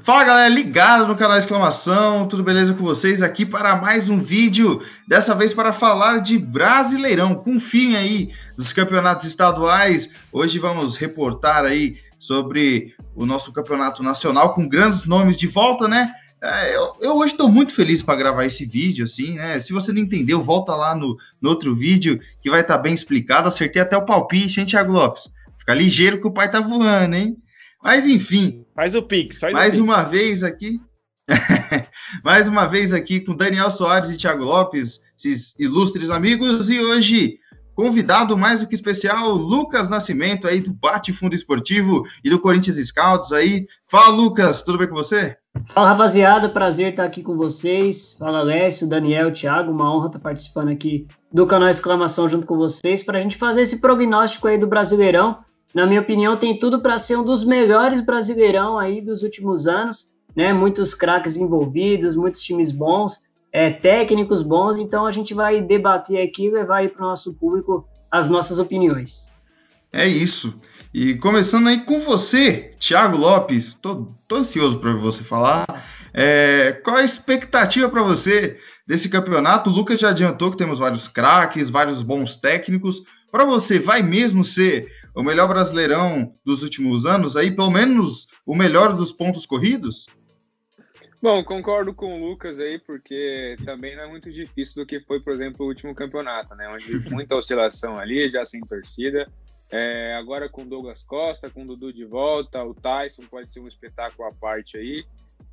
Fala galera, ligado no canal Exclamação, tudo beleza com vocês? Aqui para mais um vídeo, dessa vez para falar de Brasileirão, com fim aí dos campeonatos estaduais. Hoje vamos reportar aí sobre o nosso campeonato nacional com grandes nomes de volta, né? É, eu, eu, hoje estou muito feliz para gravar esse vídeo, assim, né? Se você não entendeu, volta lá no, no outro vídeo que vai estar tá bem explicado. Acertei até o palpite, hein, Thiago Lopes? Fica ligeiro que o pai tá voando, hein? Mas enfim. Faz o Pix, faz Mais o uma vez aqui. mais uma vez aqui com Daniel Soares e Thiago Lopes, esses ilustres amigos, e hoje convidado mais do que especial, Lucas Nascimento aí do Bate Fundo Esportivo e do Corinthians Scouts aí. Fala, Lucas, tudo bem com você? Fala, rapaziada, prazer estar aqui com vocês. Fala, Alessio, Daniel, Thiago, uma honra estar participando aqui do canal Exclamação junto com vocês para a gente fazer esse prognóstico aí do Brasileirão na minha opinião, tem tudo para ser um dos melhores brasileirão aí dos últimos anos, né? Muitos craques envolvidos, muitos times bons, é, técnicos bons, então a gente vai debater aqui e levar aí para o nosso público as nossas opiniões. É isso. E começando aí com você, Thiago Lopes, tô, tô ansioso para você falar. É, qual a expectativa para você desse campeonato? O Lucas já adiantou que temos vários craques, vários bons técnicos. Para você, vai mesmo ser o melhor brasileirão dos últimos anos, aí pelo menos o melhor dos pontos corridos? Bom, concordo com o Lucas aí, porque também não é muito difícil do que foi, por exemplo, o último campeonato, né? Onde muita oscilação ali, já sem torcida. É, agora com Douglas Costa, com o Dudu de volta, o Tyson pode ser um espetáculo à parte aí.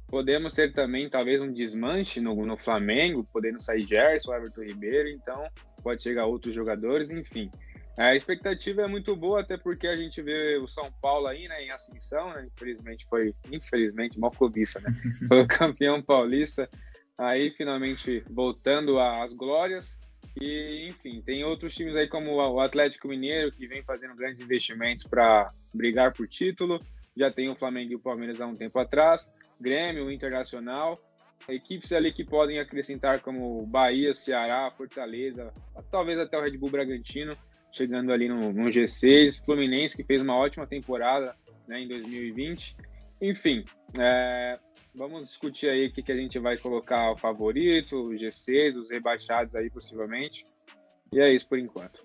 Podemos ter também, talvez, um desmanche no, no Flamengo, podendo sair Gerson, Everton Ribeiro, então pode chegar outros jogadores, enfim. A expectativa é muito boa, até porque a gente vê o São Paulo aí, né, em ascensão, né, infelizmente foi, infelizmente, mal clubista, né, foi o campeão paulista, aí finalmente voltando às glórias, e enfim, tem outros times aí como o Atlético Mineiro, que vem fazendo grandes investimentos para brigar por título, já tem o Flamengo e o Palmeiras há um tempo atrás, Grêmio, Internacional, equipes ali que podem acrescentar como Bahia, Ceará, Fortaleza, talvez até o Red Bull Bragantino, chegando ali no, no G6, Fluminense que fez uma ótima temporada né, em 2020. Enfim, é, vamos discutir aí o que, que a gente vai colocar o favorito, o G6, os rebaixados aí possivelmente. E é isso por enquanto.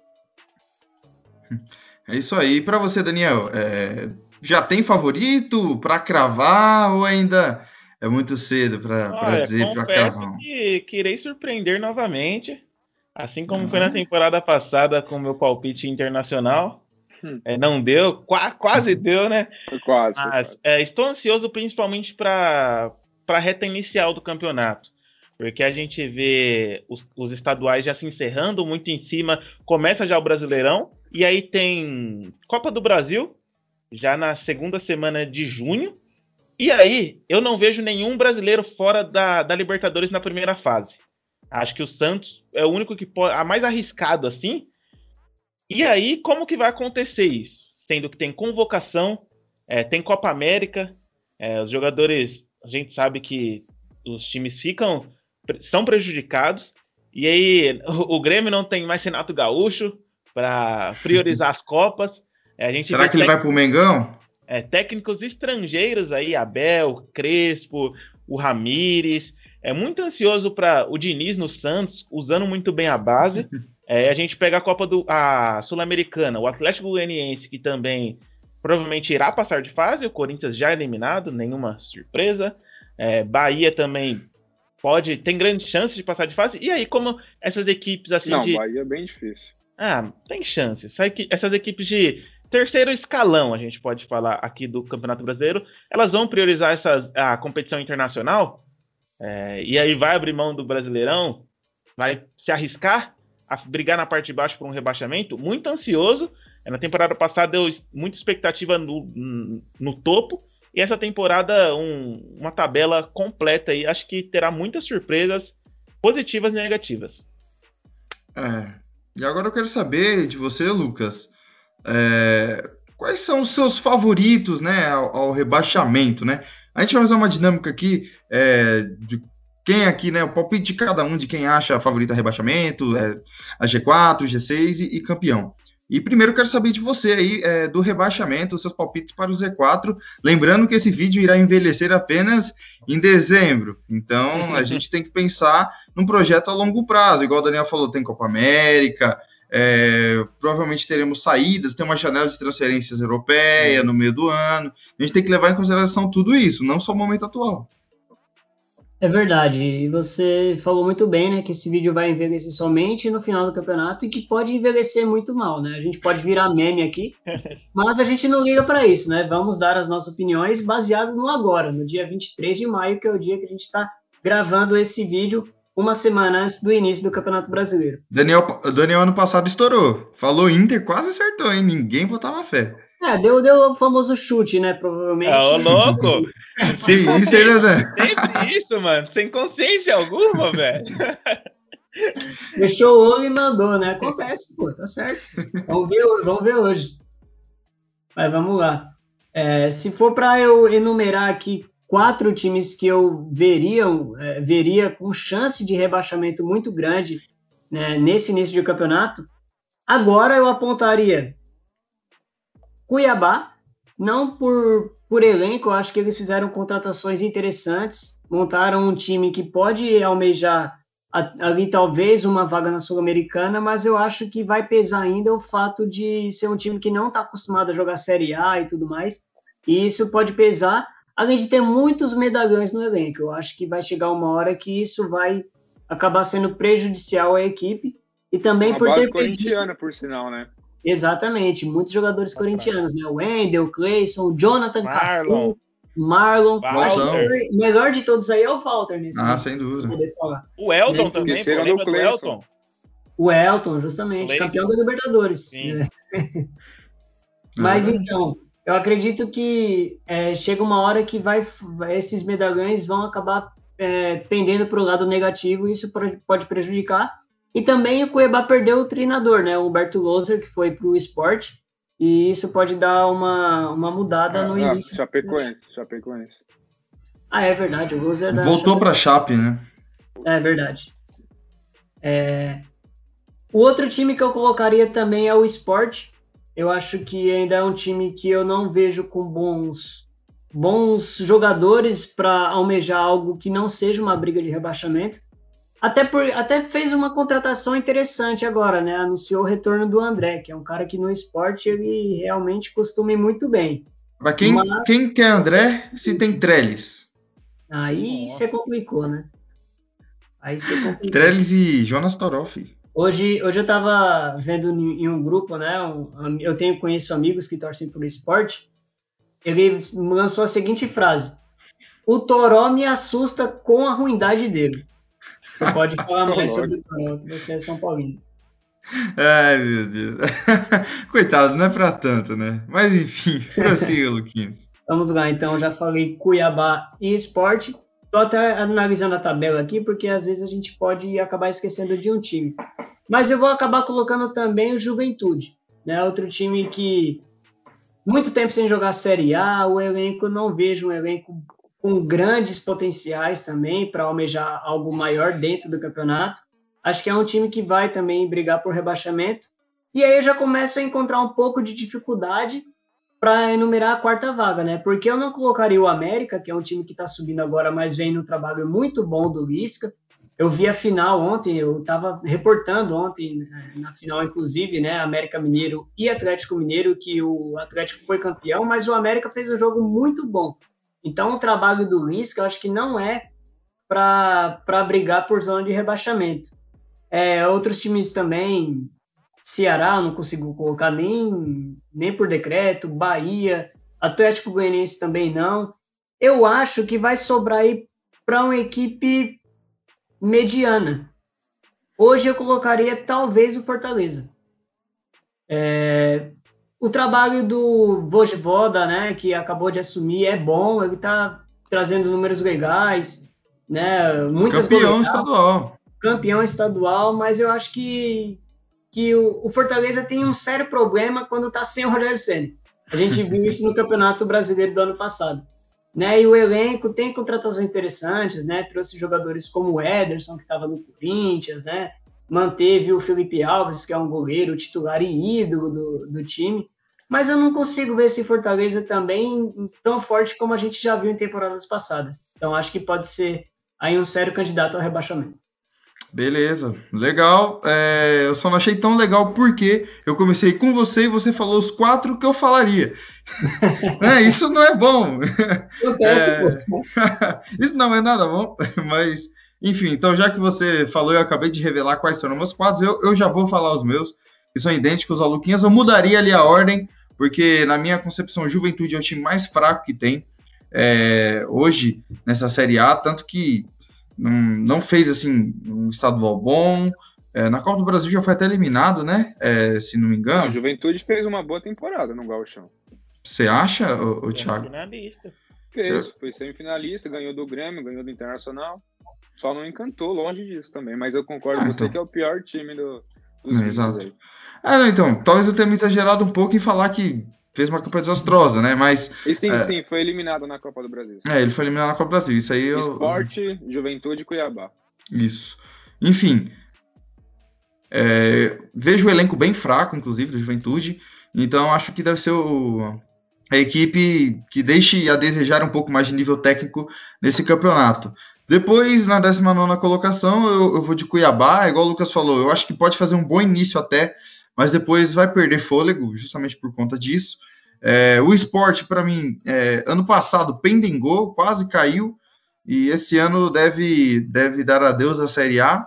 É isso aí. Para você, Daniel, é, já tem favorito para cravar ou ainda é muito cedo para dizer para cravar? Que, que irei surpreender novamente. Assim como uhum. foi na uhum. temporada passada com o meu palpite internacional. Hum. É, não deu, qua, quase uhum. deu, né? Foi quase. Mas, quase. É, estou ansioso principalmente para a reta inicial do campeonato. Porque a gente vê os, os estaduais já se encerrando muito em cima, começa já o Brasileirão, e aí tem Copa do Brasil, já na segunda semana de junho. E aí, eu não vejo nenhum brasileiro fora da, da Libertadores na primeira fase. Acho que o Santos é o único que pode, a mais arriscado assim. E aí, como que vai acontecer isso? Sendo que tem convocação, é, tem Copa América, é, os jogadores, a gente sabe que os times ficam, são prejudicados. E aí, o, o Grêmio não tem mais Renato Gaúcho para priorizar as Copas. É, Será que ele vai para o Mengão? É, técnicos estrangeiros aí, Abel, Crespo, o Ramires. É muito ansioso para o Diniz no Santos, usando muito bem a base. É, a gente pega a Copa do a Sul-Americana, o Atlético Goianiense, que também provavelmente irá passar de fase, o Corinthians já eliminado, nenhuma surpresa. É, Bahia também pode, tem grande chance de passar de fase. E aí, como essas equipes assim. Não, de... Bahia é bem difícil. Ah, tem chance. Essas equipes de terceiro escalão, a gente pode falar aqui do Campeonato Brasileiro, elas vão priorizar essa, a competição internacional é, e aí vai abrir mão do Brasileirão, vai se arriscar a brigar na parte de baixo por um rebaixamento, muito ansioso. Na temporada passada deu muita expectativa no, no topo, e essa temporada um, uma tabela completa aí. Acho que terá muitas surpresas positivas e negativas. É. E agora eu quero saber de você, Lucas. É, quais são os seus favoritos né, ao, ao rebaixamento, né? A gente vai fazer uma dinâmica aqui é, de quem aqui, né? O palpite de cada um de quem acha a favorita rebaixamento, é, a G4, G6 e, e, campeão. E primeiro quero saber de você aí, é, do rebaixamento, seus palpites para o Z4. Lembrando que esse vídeo irá envelhecer apenas em dezembro. Então a gente tem que pensar num projeto a longo prazo. Igual o Daniel falou, tem Copa América, é, provavelmente teremos saídas, tem uma janela de transferências europeia no meio do ano. A gente tem que levar em consideração tudo isso, não só o momento atual. É verdade, e você falou muito bem, né, que esse vídeo vai envelhecer somente no final do campeonato e que pode envelhecer muito mal, né? A gente pode virar meme aqui, mas a gente não liga para isso, né? Vamos dar as nossas opiniões baseadas no agora, no dia 23 de maio, que é o dia que a gente está gravando esse vídeo uma semana antes do início do Campeonato Brasileiro. Daniel, Daniel ano passado estourou. Falou Inter, quase acertou, hein? Ninguém botava fé. É, deu, deu o famoso chute, né? Provavelmente. Ô, louco! Que isso, hein, Leandro? Sempre isso, mano. Sem consciência alguma, velho. Fechou o olho e mandou, né? Acontece, pô, tá certo. Vamos ver, vamos ver hoje. Mas vamos lá. É, se for para eu enumerar aqui quatro times que eu veria, é, veria com chance de rebaixamento muito grande né, nesse início de campeonato, agora eu apontaria Cuiabá, não por, por elenco, eu acho que eles fizeram contratações interessantes, montaram um time que pode almejar ali talvez uma vaga na Sul-Americana, mas eu acho que vai pesar ainda o fato de ser um time que não está acostumado a jogar Série A e tudo mais, e isso pode pesar, além de ter muitos medalhões no elenco. Eu acho que vai chegar uma hora que isso vai acabar sendo prejudicial à equipe e também Uma por ter corintiana, por sinal, né? Exatamente, muitos jogadores corintianos, né? O Wendel, Clayson, Jonathan Marlon. Cafu, Marlon. O melhor de todos aí é o Walter nesse Ah, momento, sem dúvida. O Elton Nem também, esqueceram do Cleison. Elton? O Elton, justamente, Clayson. campeão da Libertadores. Sim. né? Mas Ah, então, eu acredito que é, chega uma hora que vai, vai- esses medalhões vão acabar é, pendendo para o lado negativo e isso pode prejudicar. E também o Cuiabá perdeu o treinador, né? O Humberto Loser, que foi para o esporte, e isso pode dar uma, uma mudada no Ah, início. Chapecoense, Chapecoense. Ah, é verdade, o Loser da Voltou para a Chape, né? É verdade. É, O outro time que eu colocaria também é o Sport. Eu acho que ainda é um time que eu não vejo com bons bons jogadores para almejar algo que não seja uma briga de rebaixamento. Até, por, até fez uma contratação interessante agora, né? Anunciou o retorno do André, que é um cara que no esporte ele realmente costuma ir muito bem. Para quem, Mas- quem quer André, se tem Trellis. Aí você complicou, né? Aí você complicou. Trellis e Jonas Toroff. Hoje, hoje eu estava vendo em um grupo, né? um- eu tenho conheço amigos que torcem por esporte. Ele lançou a seguinte frase: O Toró me assusta com a ruindade dele. Pode falar mais sobre o que você é São Paulino. Ai, meu Deus. Coitado, não é para tanto, né? Mas enfim, prossiga, Luquinhas. Vamos lá, então já falei Cuiabá e esporte. Estou até analisando a tabela aqui, porque às vezes a gente pode acabar esquecendo de um time. Mas eu vou acabar colocando também o Juventude, né? Outro time que muito tempo sem jogar Série A, o elenco não vejo um elenco com grandes potenciais também para almejar algo maior dentro do campeonato. Acho que é um time que vai também brigar por rebaixamento. E aí eu já começo a encontrar um pouco de dificuldade para enumerar a quarta vaga, né? Porque eu não colocaria o América, que é um time que está subindo agora, mas vem no trabalho muito bom do Lisca. Eu vi a final ontem, eu estava reportando ontem, né, na final, inclusive, né? América Mineiro e Atlético Mineiro, que o Atlético foi campeão, mas o América fez um jogo muito bom. Então, o trabalho do Lisca, eu acho que não é para brigar por zona de rebaixamento. É, outros times também, Ceará, não consigo colocar nem, nem por decreto, Bahia, Atlético Goianiense também não. Eu acho que vai sobrar aí para uma equipe mediana. Hoje eu colocaria talvez o Fortaleza. É, o trabalho do Vojvoda, né, que acabou de assumir, é bom, ele está trazendo números legais, né, muitas Campeão goleadas estadual. campeão estadual, mas eu acho que, que o, o Fortaleza tem um sério problema quando está sem o Rogério Ceni. A gente viu isso no Campeonato Brasileiro do ano passado. Né? E o elenco tem contratações interessantes, né? Trouxe jogadores como o Ederson, que estava no Corinthians, né? Manteve o Felipe Alves, que é um goleiro titular e ídolo do, do time, mas eu não consigo ver esse Fortaleza também tão forte como a gente já viu em temporadas passadas. Então acho que pode ser aí um sério candidato ao rebaixamento. Beleza, legal. É, eu só não achei tão legal porque eu comecei com você e você falou os quatro que eu falaria. é, isso não é bom. Acontece, é... isso não é nada bom, mas enfim, então já que você falou, eu acabei de revelar quais são os meus quadros, eu, eu já vou falar os meus, que são idênticos ao Luquinhas. Eu mudaria ali a ordem, porque na minha concepção, Juventude é o time mais fraco que tem é, hoje nessa Série A, tanto que não, não fez assim um estadual bom. É, na Copa do Brasil já foi até eliminado, né? É, se não me engano. A Juventude fez uma boa temporada no Gauchão. Você acha, o, o Thiago? Fez, eu... foi semifinalista, ganhou do Grêmio, ganhou do Internacional. Só não encantou, longe disso também. Mas eu concordo ah, com então. você que é o pior time do, dos é, Exato. Ah, então, talvez eu tenha me exagerado um pouco em falar que fez uma Copa desastrosa, né? Mas. E sim, é... sim, foi eliminado na Copa do Brasil. É, ele foi eliminado na Copa do Brasil. Isso aí eu. Esporte, Juventude Cuiabá. Isso. Enfim. É... vejo o elenco bem fraco, inclusive, do Juventude. Então acho que deve ser o... a equipe que deixe a desejar um pouco mais de nível técnico nesse campeonato. Depois, na 19 colocação, eu, eu vou de Cuiabá, igual o Lucas falou, eu acho que pode fazer um bom início até mas depois vai perder fôlego, justamente por conta disso. É, o esporte, para mim, é, ano passado pendengou, quase caiu, e esse ano deve, deve dar adeus à Série A,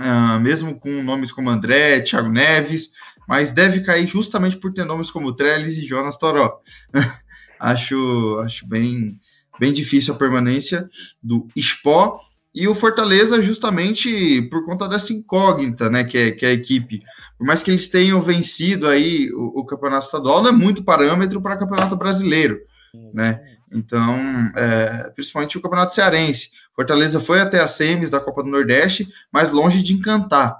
uh, mesmo com nomes como André, Thiago Neves, mas deve cair justamente por ter nomes como Trellis e Jonas Toró. acho, acho bem, bem difícil a permanência do Spó. E o Fortaleza, justamente por conta dessa incógnita, né, que é, que é a equipe por mais que eles tenham vencido aí o, o campeonato estadual, não é muito parâmetro para o campeonato brasileiro, né? Então, é, principalmente o campeonato cearense. Fortaleza foi até as semis da Copa do Nordeste, mas longe de encantar.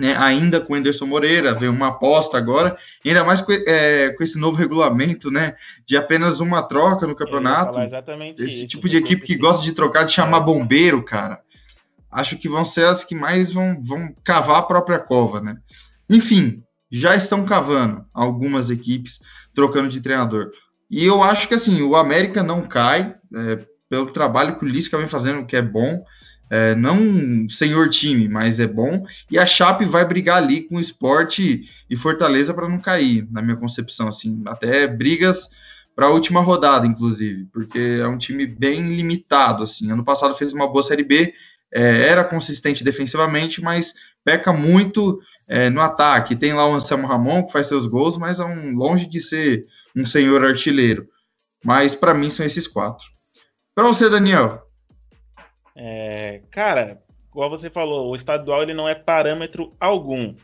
Né, ainda com o Anderson Moreira, veio uma aposta agora, ainda mais com, é, com, esse novo regulamento, né, de apenas uma troca no campeonato. Esse isso, tipo de equipe que gosta de trocar, de chamar bombeiro, cara. Acho que vão ser as que mais vão, vão cavar a própria cova, né? Enfim, já estão cavando algumas equipes trocando de treinador. E eu acho que assim, o América não cai é, pelo trabalho que o Lisca vem fazendo, que é bom. É, não senhor time, mas é bom. E a Chape vai brigar ali com o esporte e Fortaleza para não cair, na minha concepção. assim Até brigas para a última rodada, inclusive, porque é um time bem limitado. assim Ano passado fez uma boa Série B, é, era consistente defensivamente, mas peca muito é, no ataque. Tem lá o Anselmo Ramon, que faz seus gols, mas é um, longe de ser um senhor artilheiro. Mas para mim são esses quatro. Para você, Daniel. É, cara, igual você falou, o estadual ele não é parâmetro algum.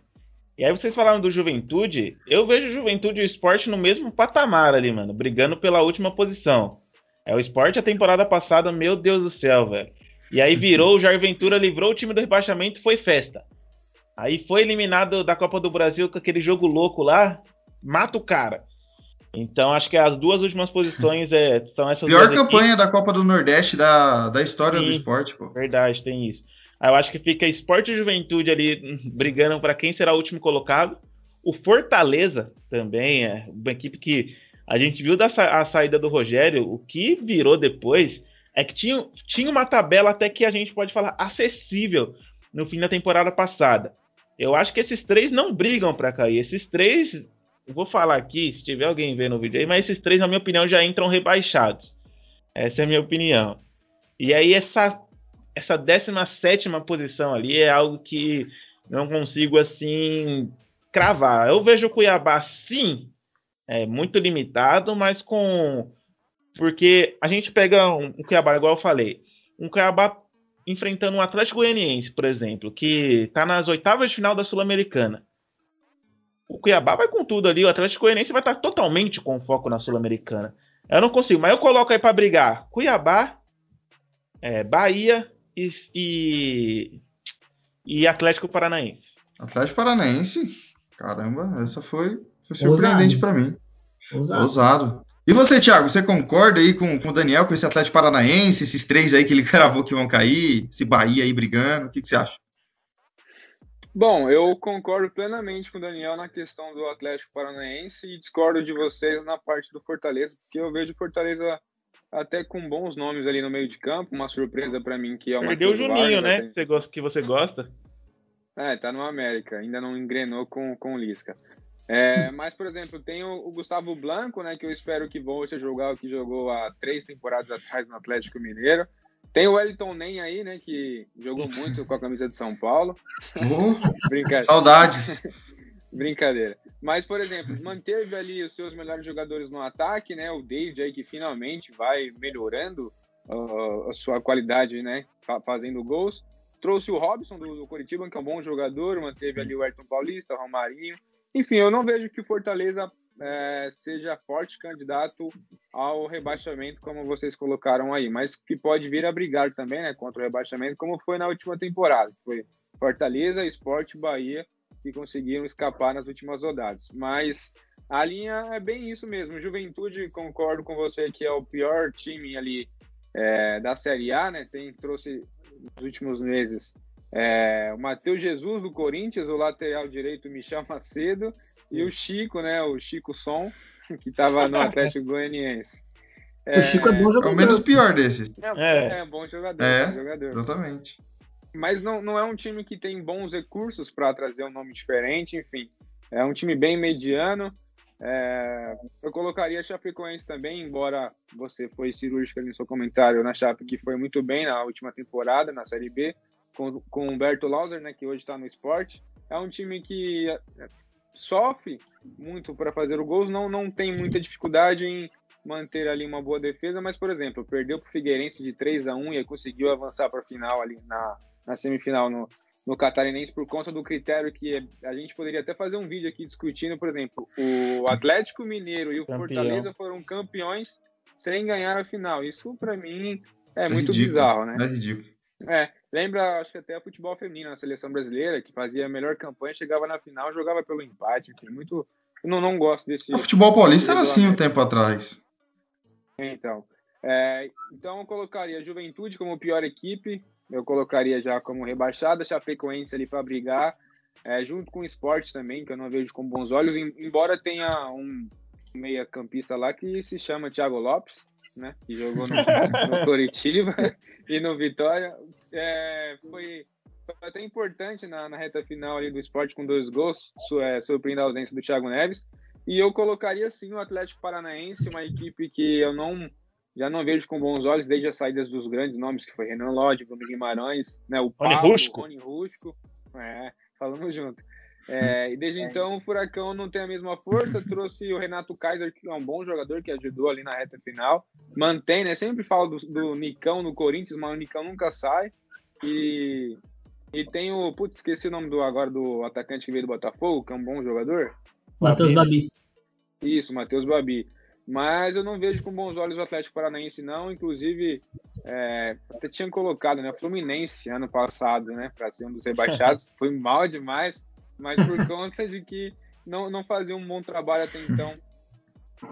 E aí vocês falaram do Juventude, eu vejo Juventude e o Esporte no mesmo patamar ali, mano, brigando pela última posição. É o Esporte a temporada passada, meu Deus do céu, velho. E aí virou, o Jair Ventura livrou o time do rebaixamento, foi festa. Aí foi eliminado da Copa do Brasil com aquele jogo louco lá, mata o cara. Então acho que as duas últimas posições é, são essas Pior campanha equipes. da Copa do Nordeste da, da história Sim, do esporte, pô. Verdade, tem isso. Eu acho que fica Esporte e Juventude ali hum, brigando para quem será o último colocado. O Fortaleza também é uma equipe que a gente viu da a saída do Rogério, o que virou depois é que tinha, tinha uma tabela até que a gente pode falar acessível no fim da temporada passada. Eu acho que esses três não brigam para cair. Esses três, vou falar aqui, se tiver alguém vendo o vídeo aí, mas esses três, na minha opinião, já entram rebaixados. Essa é a minha opinião. E aí, essa, essa 17 posição ali é algo que não consigo, assim, cravar. Eu vejo o Cuiabá, sim, é muito limitado, mas com. Porque a gente pega um, um Cuiabá, igual eu falei, um Cuiabá enfrentando um Atlético Goianiense, por exemplo, que está nas oitavas de final da Sul-Americana. O Cuiabá vai com tudo ali, o Atlético Goianiense vai estar totalmente com foco na Sul-Americana. Eu não consigo, mas eu coloco aí para brigar Cuiabá, é, Bahia e, e, e, Atlético Paranaense. Atlético Paranaense? Caramba, essa foi, foi surpreendente para mim. Ousado. Ousado. E você, Thiago, você concorda aí com, com o Daniel, com esse Atlético Paranaense, esses três aí que ele cravou que vão cair, esse Bahia aí brigando, o que, que você acha? Bom, eu concordo plenamente com o Daniel na questão do Atlético Paranaense e discordo de vocês na parte do Fortaleza, porque eu vejo o Fortaleza até com bons nomes ali no meio de campo, uma surpresa para mim que é o Perdeu o Juninho, Vargas, né? Tem... Que você gosta. É, tá no América, ainda não engrenou com, com o Lisca. É, mas, por exemplo, tem o, o, Gustavo Blanco, né, que eu espero que volte a jogar o que jogou há três temporadas atrás no Atlético Mineiro. Tem o Wellington Nem aí, né? Que jogou muito com a camisa de São Paulo. Uh, Brincadeira. Saudades. Brincadeira. Mas, por exemplo, manteve ali os seus melhores jogadores no ataque, né? O David aí que finalmente vai melhorando uh, a sua qualidade, né? Fazendo gols. Trouxe o Robson do, do Curitiba, que é um bom jogador, manteve ali o Ayrton Paulista, o Romarinho. Enfim, eu não vejo que o Fortaleza é, seja forte candidato ao rebaixamento, como vocês colocaram aí, mas que pode vir a brigar também né, contra o rebaixamento, como foi na última temporada. Foi Fortaleza, Esporte Bahia que conseguiram escapar nas últimas rodadas. Mas a linha é bem isso mesmo. Juventude, concordo com você que é o pior time ali é, da Série A, né? Tem, trouxe nos últimos meses é, o Matheus Jesus do Corinthians, o lateral direito Michel Macedo e o Chico, né? O Chico Som, que estava no Atlético Goianiense. É, o Chico é bom jogador. É o menos pior desses. É, é. é bom jogador. É, bom jogador. exatamente. Mas não, não é um time que tem bons recursos para trazer um nome diferente, enfim. É um time bem mediano. É, eu colocaria a Chapecoense também, embora você foi cirúrgica no seu comentário na Chape, que foi muito bem na última temporada, na Série B, com, com o Humberto Lauser, né, que hoje está no esporte. É um time que sofre muito para fazer o gols, não, não tem muita dificuldade em manter ali uma boa defesa, mas, por exemplo, perdeu para o Figueirense de 3 a 1 e conseguiu avançar para a final ali na, na semifinal no, no Catarinense por conta do critério que a gente poderia até fazer um vídeo aqui discutindo, por exemplo, o Atlético Mineiro e o Campeão. Fortaleza foram campeões sem ganhar a final. Isso, para mim, é, é muito ridículo. bizarro, né? É ridículo. É, lembra, acho que até futebol feminino na seleção brasileira, que fazia a melhor campanha, chegava na final, jogava pelo empate, enfim, muito. Eu não, não gosto desse. O futebol paulista era assim um tempo atrás. Então. É, então eu colocaria a Juventude como pior equipe, eu colocaria já como rebaixada, Chapecoense ali para brigar, é, junto com o esporte também, que eu não vejo com bons olhos, embora tenha um meia-campista lá que se chama Thiago Lopes, né? Que jogou no, no Coritiba e no Vitória. É, foi, foi, até importante na, na, reta final ali do esporte com dois gols, su, é, surpreendendo a ausência do Thiago Neves. E eu colocaria sim o Atlético Paranaense, uma equipe que eu não já não vejo com bons olhos desde as saídas dos grandes nomes, que foi Renan Lodge, Bruno Guimarães, né, o Paulo, Rony Rusco. Rony Rusco. É, falamos junto. É, e desde então o Furacão não tem a mesma força. Trouxe o Renato Kaiser, que é um bom jogador, que ajudou ali na reta final. Mantém, né? Sempre falo do, do Nicão no Corinthians, mas o Nicão nunca sai. E, e tem o. Putz, esqueci o nome do agora do atacante que veio do Botafogo, que é um bom jogador. Matheus Babi. Isso, Matheus Babi. Mas eu não vejo com bons olhos o Atlético Paranaense, não. Inclusive, é, até tinha colocado, né? Fluminense ano passado, né? Para ser um dos rebaixados. Foi mal demais mas por conta de que não, não fazia um bom trabalho até então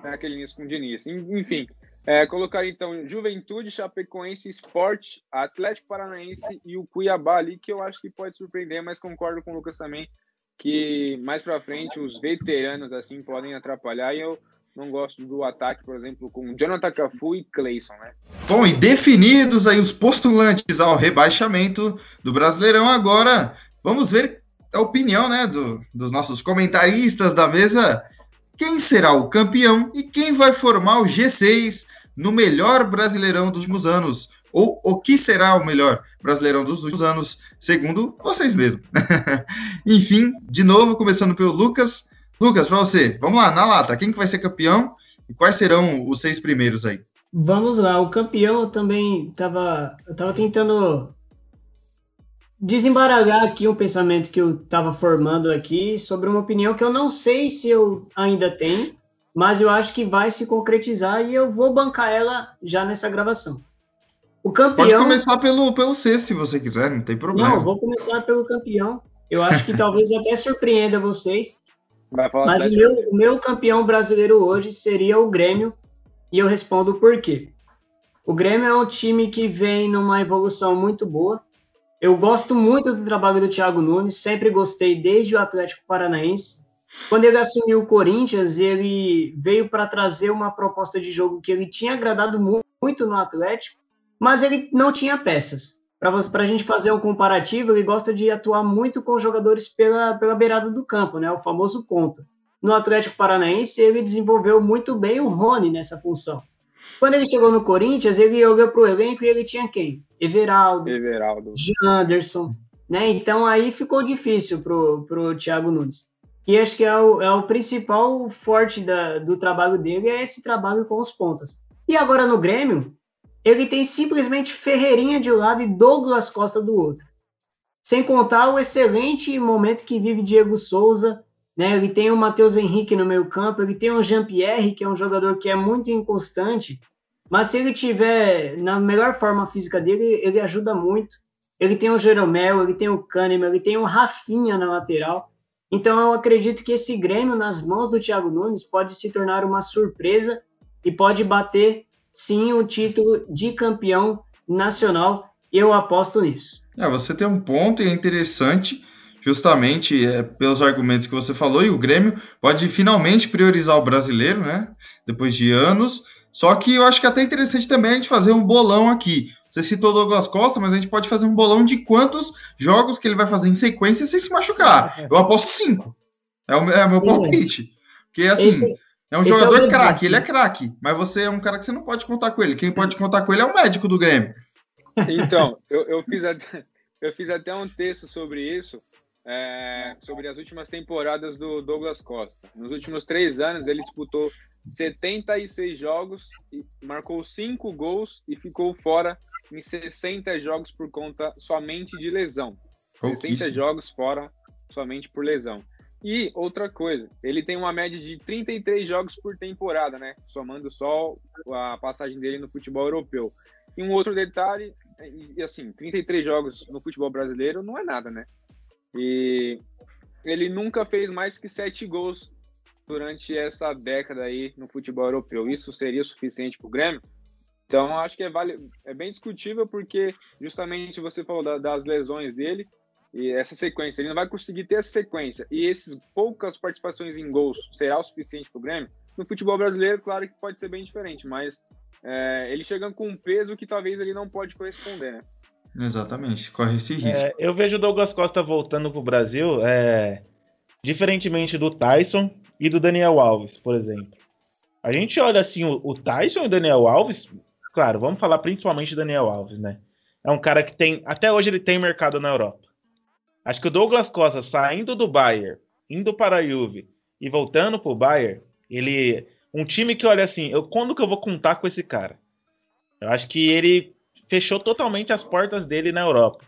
naquele início com o Diniz. Enfim, é, colocar então Juventude, Chapecoense, Sport, Atlético Paranaense e o Cuiabá ali, que eu acho que pode surpreender, mas concordo com o Lucas também que mais para frente os veteranos assim podem atrapalhar e eu não gosto do ataque, por exemplo, com Jonathan Cafu e Clayson, né? Bom, e definidos aí os postulantes ao rebaixamento do Brasileirão agora, vamos ver a opinião né, do, dos nossos comentaristas da mesa. Quem será o campeão e quem vai formar o G6 no melhor brasileirão dos últimos anos? Ou o que será o melhor brasileirão dos últimos anos, segundo vocês mesmos. Enfim, de novo, começando pelo Lucas. Lucas, para você, vamos lá, na lata, quem que vai ser campeão e quais serão os seis primeiros aí? Vamos lá, o campeão eu também estava eu tava tentando desembaragar aqui um pensamento que eu estava formando aqui sobre uma opinião que eu não sei se eu ainda tenho, mas eu acho que vai se concretizar e eu vou bancar ela já nessa gravação. O campeão. Pode começar pelo, pelo C, se você quiser, não tem problema. Não, vou começar pelo campeão. Eu acho que talvez até surpreenda vocês. Mas o meu, o meu campeão brasileiro hoje seria o Grêmio, e eu respondo por quê. O Grêmio é um time que vem numa evolução muito boa, Eu gosto muito do trabalho do Thiago Nunes, sempre gostei desde o Atlético Paranaense. Quando ele assumiu o Corinthians, ele veio para trazer uma proposta de jogo que ele tinha agradado muito no Atlético, mas ele não tinha peças. Para a gente fazer um comparativo, ele gosta de atuar muito com jogadores pela, pela beirada do campo, né? o famoso ponta. No Atlético Paranaense, ele desenvolveu muito bem o Rony nessa função. Quando ele chegou no Corinthians, ele olhou para o elenco e ele tinha quem? Everaldo, Everaldo. Janderson, né? Então aí ficou difícil pro, pro Thiago Nunes. E acho que é o, é o principal forte da, do trabalho dele é esse trabalho com os pontas. E agora no Grêmio, ele tem simplesmente Ferreirinha de um lado e Douglas Costa do outro. Sem contar o excelente momento que vive Diego Souza, né? Ele tem o Matheus Henrique no meio campo, ele tem o Jean-Pierre, que é um jogador que é muito inconstante, mas se ele tiver na melhor forma física dele, ele ajuda muito. Ele tem o Jeromel, ele tem o Kahneman, ele tem o Rafinha na lateral. Então eu acredito que esse Grêmio nas mãos do Thiago Nunes pode se tornar uma surpresa e pode bater sim o título de campeão nacional. Eu aposto nisso. É, você tem um ponto e é interessante, justamente é, pelos argumentos que você falou, e o Grêmio pode finalmente priorizar o brasileiro, né? Depois de anos. Só que eu acho que é até interessante também a gente fazer um bolão aqui. Você citou o Douglas Costa, mas a gente pode fazer um bolão de quantos jogos que ele vai fazer em sequência sem se machucar. Eu aposto cinco. É o, é o meu palpite. Porque, assim, Esse, é um é jogador é craque, ele é craque, mas você é um cara que você não pode contar com ele. Quem pode contar com ele é o médico do Grêmio. Então, eu, eu, fiz, até, eu fiz até um texto sobre isso, é, sobre as últimas temporadas do Douglas Costa. Nos últimos três anos, ele disputou 76 jogos, marcou 5 gols e ficou fora em 60 jogos por conta somente de lesão. 60 jogos fora somente por lesão. E outra coisa, ele tem uma média de 33 jogos por temporada, né? Somando só a passagem dele no futebol europeu. E um outro detalhe, e assim, 33 jogos no futebol brasileiro não é nada, né? E ele nunca fez mais que 7 gols durante essa década aí no futebol europeu. Isso seria suficiente para o Grêmio? Então, acho que é, vale, é bem discutível, porque justamente você falou da, das lesões dele e essa sequência. Ele não vai conseguir ter essa sequência. E essas poucas participações em gols será o suficiente para o Grêmio? No futebol brasileiro, claro que pode ser bem diferente, mas é, ele chegando com um peso que talvez ele não pode corresponder, né? Exatamente, corre esse risco. É, eu vejo o Douglas Costa voltando para o Brasil, é, diferentemente do Tyson, e do Daniel Alves, por exemplo. A gente olha assim, o, o Tyson e o Daniel Alves, claro, vamos falar principalmente do Daniel Alves, né? É um cara que tem, até hoje ele tem mercado na Europa. Acho que o Douglas Costa saindo do Bayern, indo para a Juve e voltando para o Bayern, ele, um time que olha assim, eu, quando que eu vou contar com esse cara? Eu acho que ele fechou totalmente as portas dele na Europa.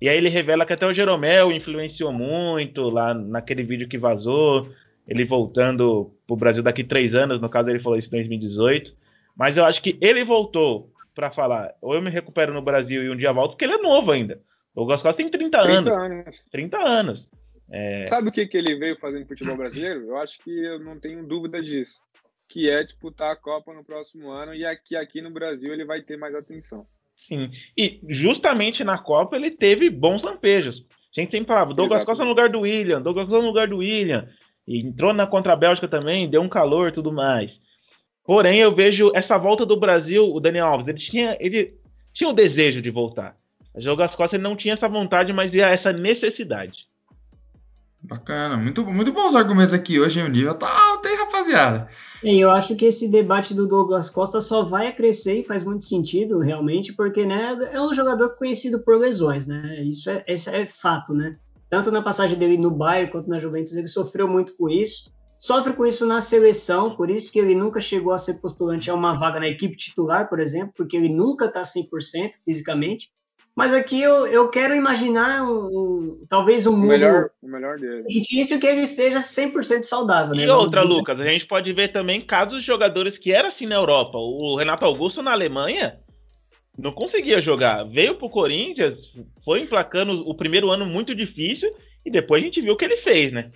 E aí ele revela que até o Jeromel influenciou muito lá naquele vídeo que vazou, ele voltando para o Brasil daqui três anos, no caso ele falou isso em 2018. Mas eu acho que ele voltou para falar, ou eu me recupero no Brasil e um dia volto, porque ele é novo ainda. O Douglas Costa tem 30, 30 anos. anos. 30 anos. É... Sabe o que, que ele veio fazer no futebol brasileiro? Eu acho que eu não tenho dúvida disso. Que é disputar a Copa no próximo ano e aqui, aqui no Brasil ele vai ter mais atenção. Sim. E justamente na Copa ele teve bons lampejos. A gente sempre falava, Douglas Exatamente. Costa no lugar do William, Douglas Costa no lugar do William. E entrou na contra a Bélgica também, deu um calor e tudo mais. Porém, eu vejo essa volta do Brasil, o Daniel Alves, ele tinha, ele tinha o desejo de voltar. O Douglas Costa ele não tinha essa vontade, mas ia essa necessidade. Bacana, muito, muito bons argumentos aqui. Hoje o nível tá alto, hein, rapaziada? E eu acho que esse debate do Douglas Costa só vai crescer e faz muito sentido, realmente, porque né, é um jogador conhecido por lesões, né? Isso é, isso é fato, né? tanto na passagem dele no Bayern quanto na Juventus, ele sofreu muito com isso. Sofre com isso na seleção, por isso que ele nunca chegou a ser postulante a uma vaga na equipe titular, por exemplo, porque ele nunca está 100% fisicamente. Mas aqui eu, eu quero imaginar um, um talvez um o mundo melhor, o melhor dele. fictício que ele esteja 100% saudável. Né? E outra, Lucas, a gente pode ver também casos de jogadores que eram assim na Europa. O Renato Augusto na Alemanha, não conseguia jogar. Veio pro Corinthians, foi emplacando o primeiro ano muito difícil e depois a gente viu o que ele fez, né?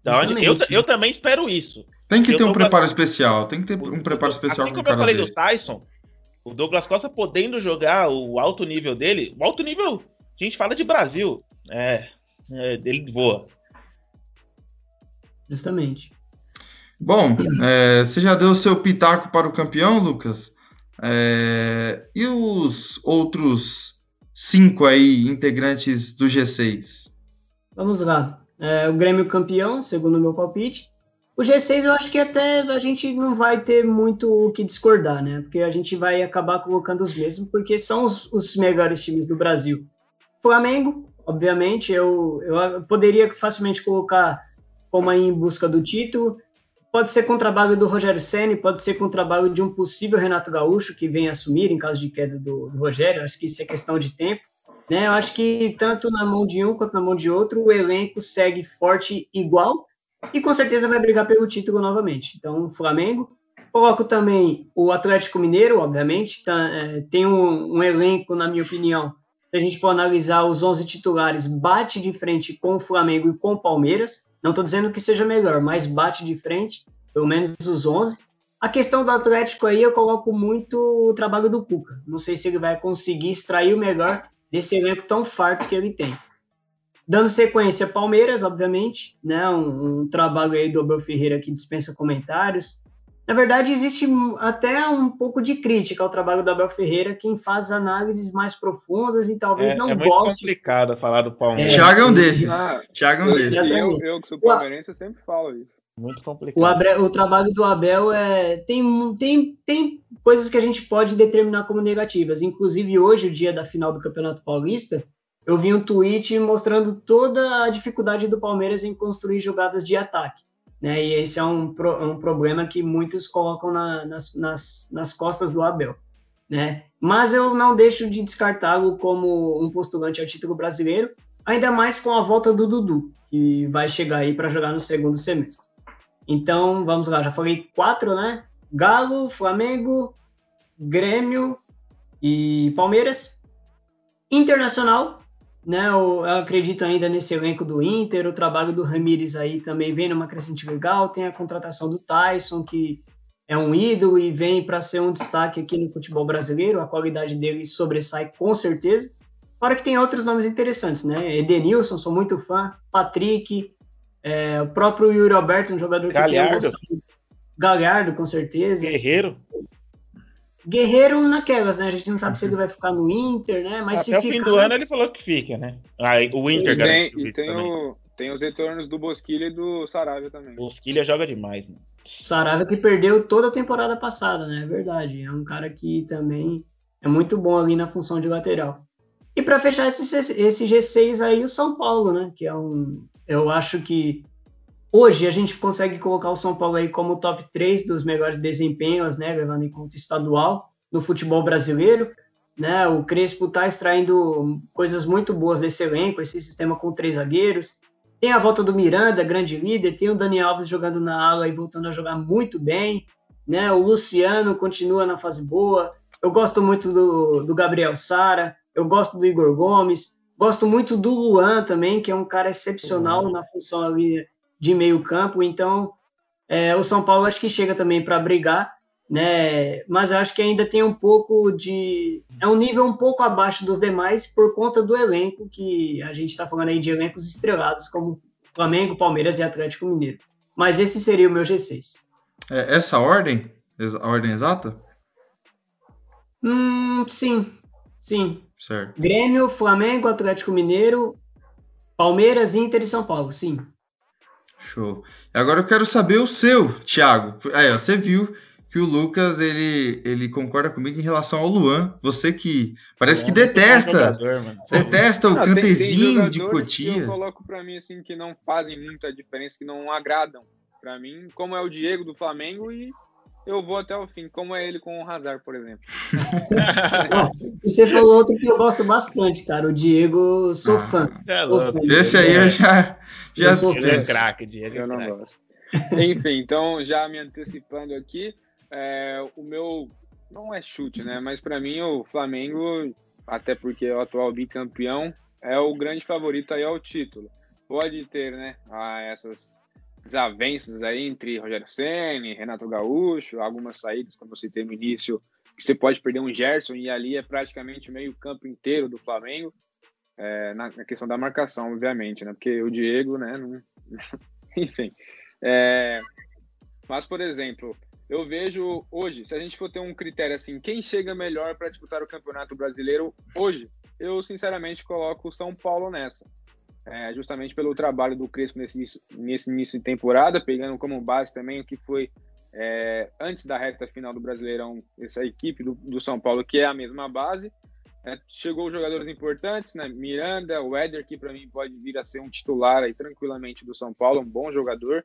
Então, eu, eu também espero isso. Tem que ter um preparo especial, tem que ter um preparo especial. Assim como eu falei vez. do Tyson, o Douglas Costa podendo jogar o alto nível dele, o alto nível A gente fala de Brasil, é, é ele voa. Justamente. Bom, é, você já deu o seu pitaco para o campeão, Lucas? É, e os outros cinco aí integrantes do G6? Vamos lá. É, o Grêmio campeão, segundo o meu palpite. O G6 eu acho que até a gente não vai ter muito o que discordar, né? Porque a gente vai acabar colocando os mesmos, porque são os, os melhores times do Brasil. Flamengo, obviamente, eu, eu poderia facilmente colocar como aí em busca do título. Pode ser com o trabalho do Rogério Senni, pode ser com o trabalho de um possível Renato Gaúcho, que vem assumir em caso de queda do, do Rogério. Acho que isso é questão de tempo. Né? Eu acho que tanto na mão de um quanto na mão de outro, o elenco segue forte igual e com certeza vai brigar pelo título novamente. Então, Flamengo. Coloco também o Atlético Mineiro, obviamente, tá, é, tem um, um, elenco, na minha opinião, se a gente for analisar os 11 titulares, bate de frente com o Flamengo e com o Palmeiras. Não estou dizendo que seja melhor, mas bate de frente, pelo menos os 11. A questão do Atlético aí, eu coloco muito o trabalho do Cuca. Não sei se ele vai conseguir extrair o melhor desse elenco tão farto que ele tem. Dando sequência, Palmeiras, obviamente, né? Um, um trabalho aí do Abel Ferreira que dispensa comentários. Na verdade, existe até um pouco de crítica ao trabalho do Abel Ferreira, quem faz análises mais profundas e talvez é, não é goste. É muito complicado falar do Palmeiras. É, Thiago é um desses. Ah, Thiago é um desses. Eu, eu, que sou palmeirense, sempre falo isso. Muito complicado. O, Abel, o, trabalho do Abel é tem, tem, tem coisas que a gente pode determinar como negativas. Inclusive, hoje, o dia da final do Campeonato Paulista, eu vi um tweet mostrando toda a dificuldade do Palmeiras em construir jogadas de ataque. Né? E esse é um, pro, um problema que muitos colocam na, nas, nas, nas costas do Abel. Né? Mas eu não deixo de descartá-lo como um postulante ao título brasileiro, ainda mais com a volta do Dudu, que vai chegar aí para jogar no segundo semestre. Então, vamos lá, já falei quatro, né? Galo, Flamengo, Grêmio e Palmeiras. Internacional, né? Eu, eu, acredito ainda nesse elenco do Inter, o trabalho do Ramires aí também vem numa crescente legal, tem a contratação do Tyson, que é um ídolo e vem para ser um destaque aqui no futebol brasileiro, a qualidade dele sobressai com certeza. Fora que tem outros nomes interessantes, né? Edenilson, sou muito fã, Patrick, é, o próprio Yuri Alberto, um jogador Galhardo. que tem Galhardo, com certeza. Guerreiro. Guerreiro naquelas, né? A gente não sabe se ele vai ficar no Inter, né? Mas Até se o fim do ano ele falou que fica, né? Ah, o Inter, e tem, e tem, o, tem os retornos do Bosquilha e do Saravia também. Bosquilha joga demais, né? Saravia que perdeu toda a temporada passada, né? É verdade. É um cara que também é muito bom ali na função de lateral. E para fechar esse, esse G6 aí, o São Paulo, né? Que é um. Eu acho que Hoje a gente consegue colocar o São Paulo aí como top 3 dos melhores desempenhos, né, levando em conta estadual no futebol brasileiro. Né, o Crespo está extraindo coisas muito boas desse elenco, esse sistema com três zagueiros. Tem a volta do Miranda, grande líder, tem o Dani Alves jogando na ala e voltando a jogar muito bem. Né, o Luciano continua na fase boa. Eu gosto muito do, do Gabriel Sara, eu gosto do Igor Gomes, gosto muito do Luan também, que é um cara excepcional uhum. na função ali de meio campo. Então, é, o São Paulo acho que chega também para brigar, né? Mas acho que ainda tem um pouco de. É um nível um pouco abaixo dos demais por conta do elenco, que a gente está falando aí de elencos estrelados, como Flamengo, Palmeiras e Atlético Mineiro. Mas esse seria o meu G6. É essa ordem? A ordem exata? Hum, sim. Sim. Certo. Grêmio, Flamengo, Atlético Mineiro, Palmeiras, Inter e São Paulo, sim. Show. Agora eu quero saber o seu, Thiago. Aí, ó, você viu que o Lucas ele, ele concorda comigo em relação ao Luan. Você que parece é, que detesta, jogador, detesta o cantezinho de Cotia. eu coloco para mim assim que não fazem muita diferença, que não agradam para mim, como é o Diego do Flamengo e eu vou até o fim, como é ele com o Hazard, por exemplo. você falou outro que eu gosto bastante, cara. O Diego, sou ah, fã. É fã Esse aí eu já. já eu sou é craque, Diego. É eu não gosto. Enfim, então, já me antecipando aqui, é, o meu. Não é chute, né? Mas para mim, o Flamengo, até porque é o atual bicampeão, é o grande favorito aí ao título. Pode ter, né? Ah, essas desavenças aí entre Rogério Senni, Renato Gaúcho, algumas saídas, como eu citei no início, que você pode perder um Gerson e ali é praticamente meio campo inteiro do Flamengo. é, na, na, questão da marcação, obviamente, né? Porque o Diego, né? Não... Enfim. É... Mas, por exemplo, eu vejo hoje, se a gente for ter um critério assim, quem chega melhor para disputar o Campeonato Brasileiro hoje, eu sinceramente coloco o São Paulo nessa. É, justamente pelo trabalho do Crespo nesse, nesse início de temporada, pegando como base também o que foi é, antes da reta final do Brasileirão, essa equipe do, do São Paulo, que é a mesma base. É, chegou jogadores importantes, né? Miranda, o Éder, que para mim pode vir a ser um titular aí tranquilamente do São Paulo, um bom jogador.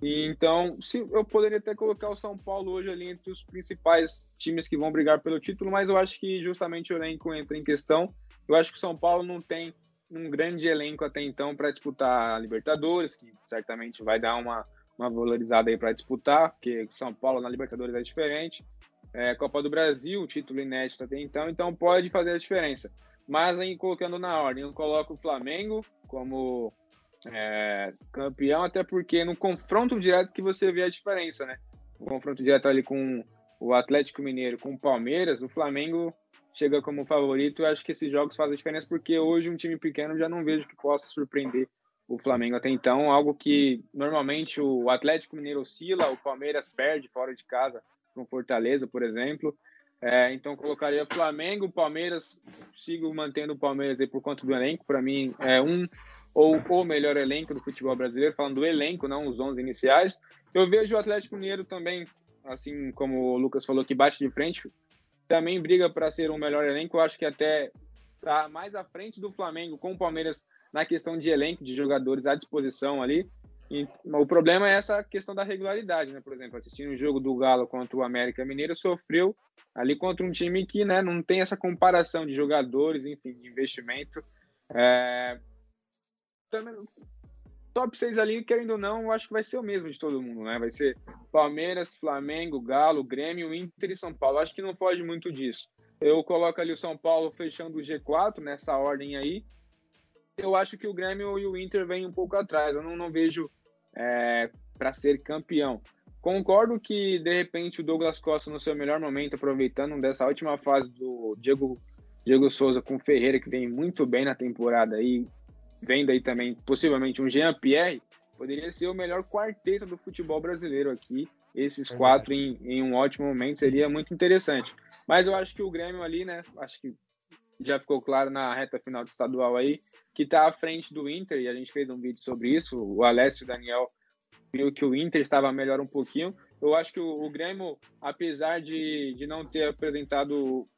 E então, se eu poderia até colocar o São Paulo hoje ali entre os principais times que vão brigar pelo título, mas eu acho que justamente o elenco entra em questão. Eu acho que o São Paulo não tem um grande elenco até então para disputar a Libertadores, que certamente vai dar uma, uma valorizada aí para disputar, porque São Paulo na Libertadores é diferente. É, Copa do Brasil, título inédito até então, então pode fazer a diferença. Mas aí colocando na ordem, eu coloco o Flamengo como é, campeão, até porque no confronto direto que você vê a diferença, né? O confronto direto ali com o Atlético Mineiro, com o Palmeiras, o Flamengo chega como favorito. Eu acho que esses jogos fazem diferença porque hoje um time pequeno já não vejo que possa surpreender o Flamengo até então, algo que normalmente o Atlético Mineiro oscila, o Palmeiras perde fora de casa com Fortaleza, por exemplo. É, então colocaria Flamengo, Palmeiras, sigo mantendo o Palmeiras aí por conta do elenco, para mim é um ou o melhor elenco do futebol brasileiro, falando do elenco, não os 11 iniciais. Eu vejo o Atlético Mineiro também, assim como o Lucas falou, que bate de frente, também briga para ser um melhor elenco. Eu acho que até está mais à frente do Flamengo, com o Palmeiras na questão de elenco, de jogadores à disposição ali. E, o problema é essa questão da regularidade, né? Por exemplo, assistindo o jogo do Galo contra o América Mineiro, sofreu ali contra um time que né, não tem essa comparação de jogadores, enfim, de investimento. É, também, top 6 ali, querendo ou não, eu acho que vai ser o mesmo de todo mundo, né? Vai ser Palmeiras, Flamengo, Galo, Grêmio, Inter e São Paulo. Acho que não foge muito disso. Eu coloco ali o São Paulo fechando o G4 nessa ordem aí. Eu acho que o Grêmio e o Inter vêm um pouco atrás. Eu não, não vejo é, para ser campeão. Concordo que, de repente, o Douglas Costa, no seu melhor momento, aproveitando dessa última fase do Diego, Diego Souza com o Ferreira, que vem muito bem na temporada aí, vendo aí também possivelmente um Jean Pierre, poderia ser o melhor quarteto do futebol brasileiro aqui. Esses quatro em, em um ótimo momento seria muito interessante. Mas eu acho que o Grêmio ali, né? Acho que já ficou claro na reta final do estadual aí, que está à frente do Inter, e a gente fez um vídeo sobre isso. O Alessio e o Daniel viu que o Inter estava melhor um pouquinho. Eu acho que o, o Grêmio, apesar de, de não ter apresentado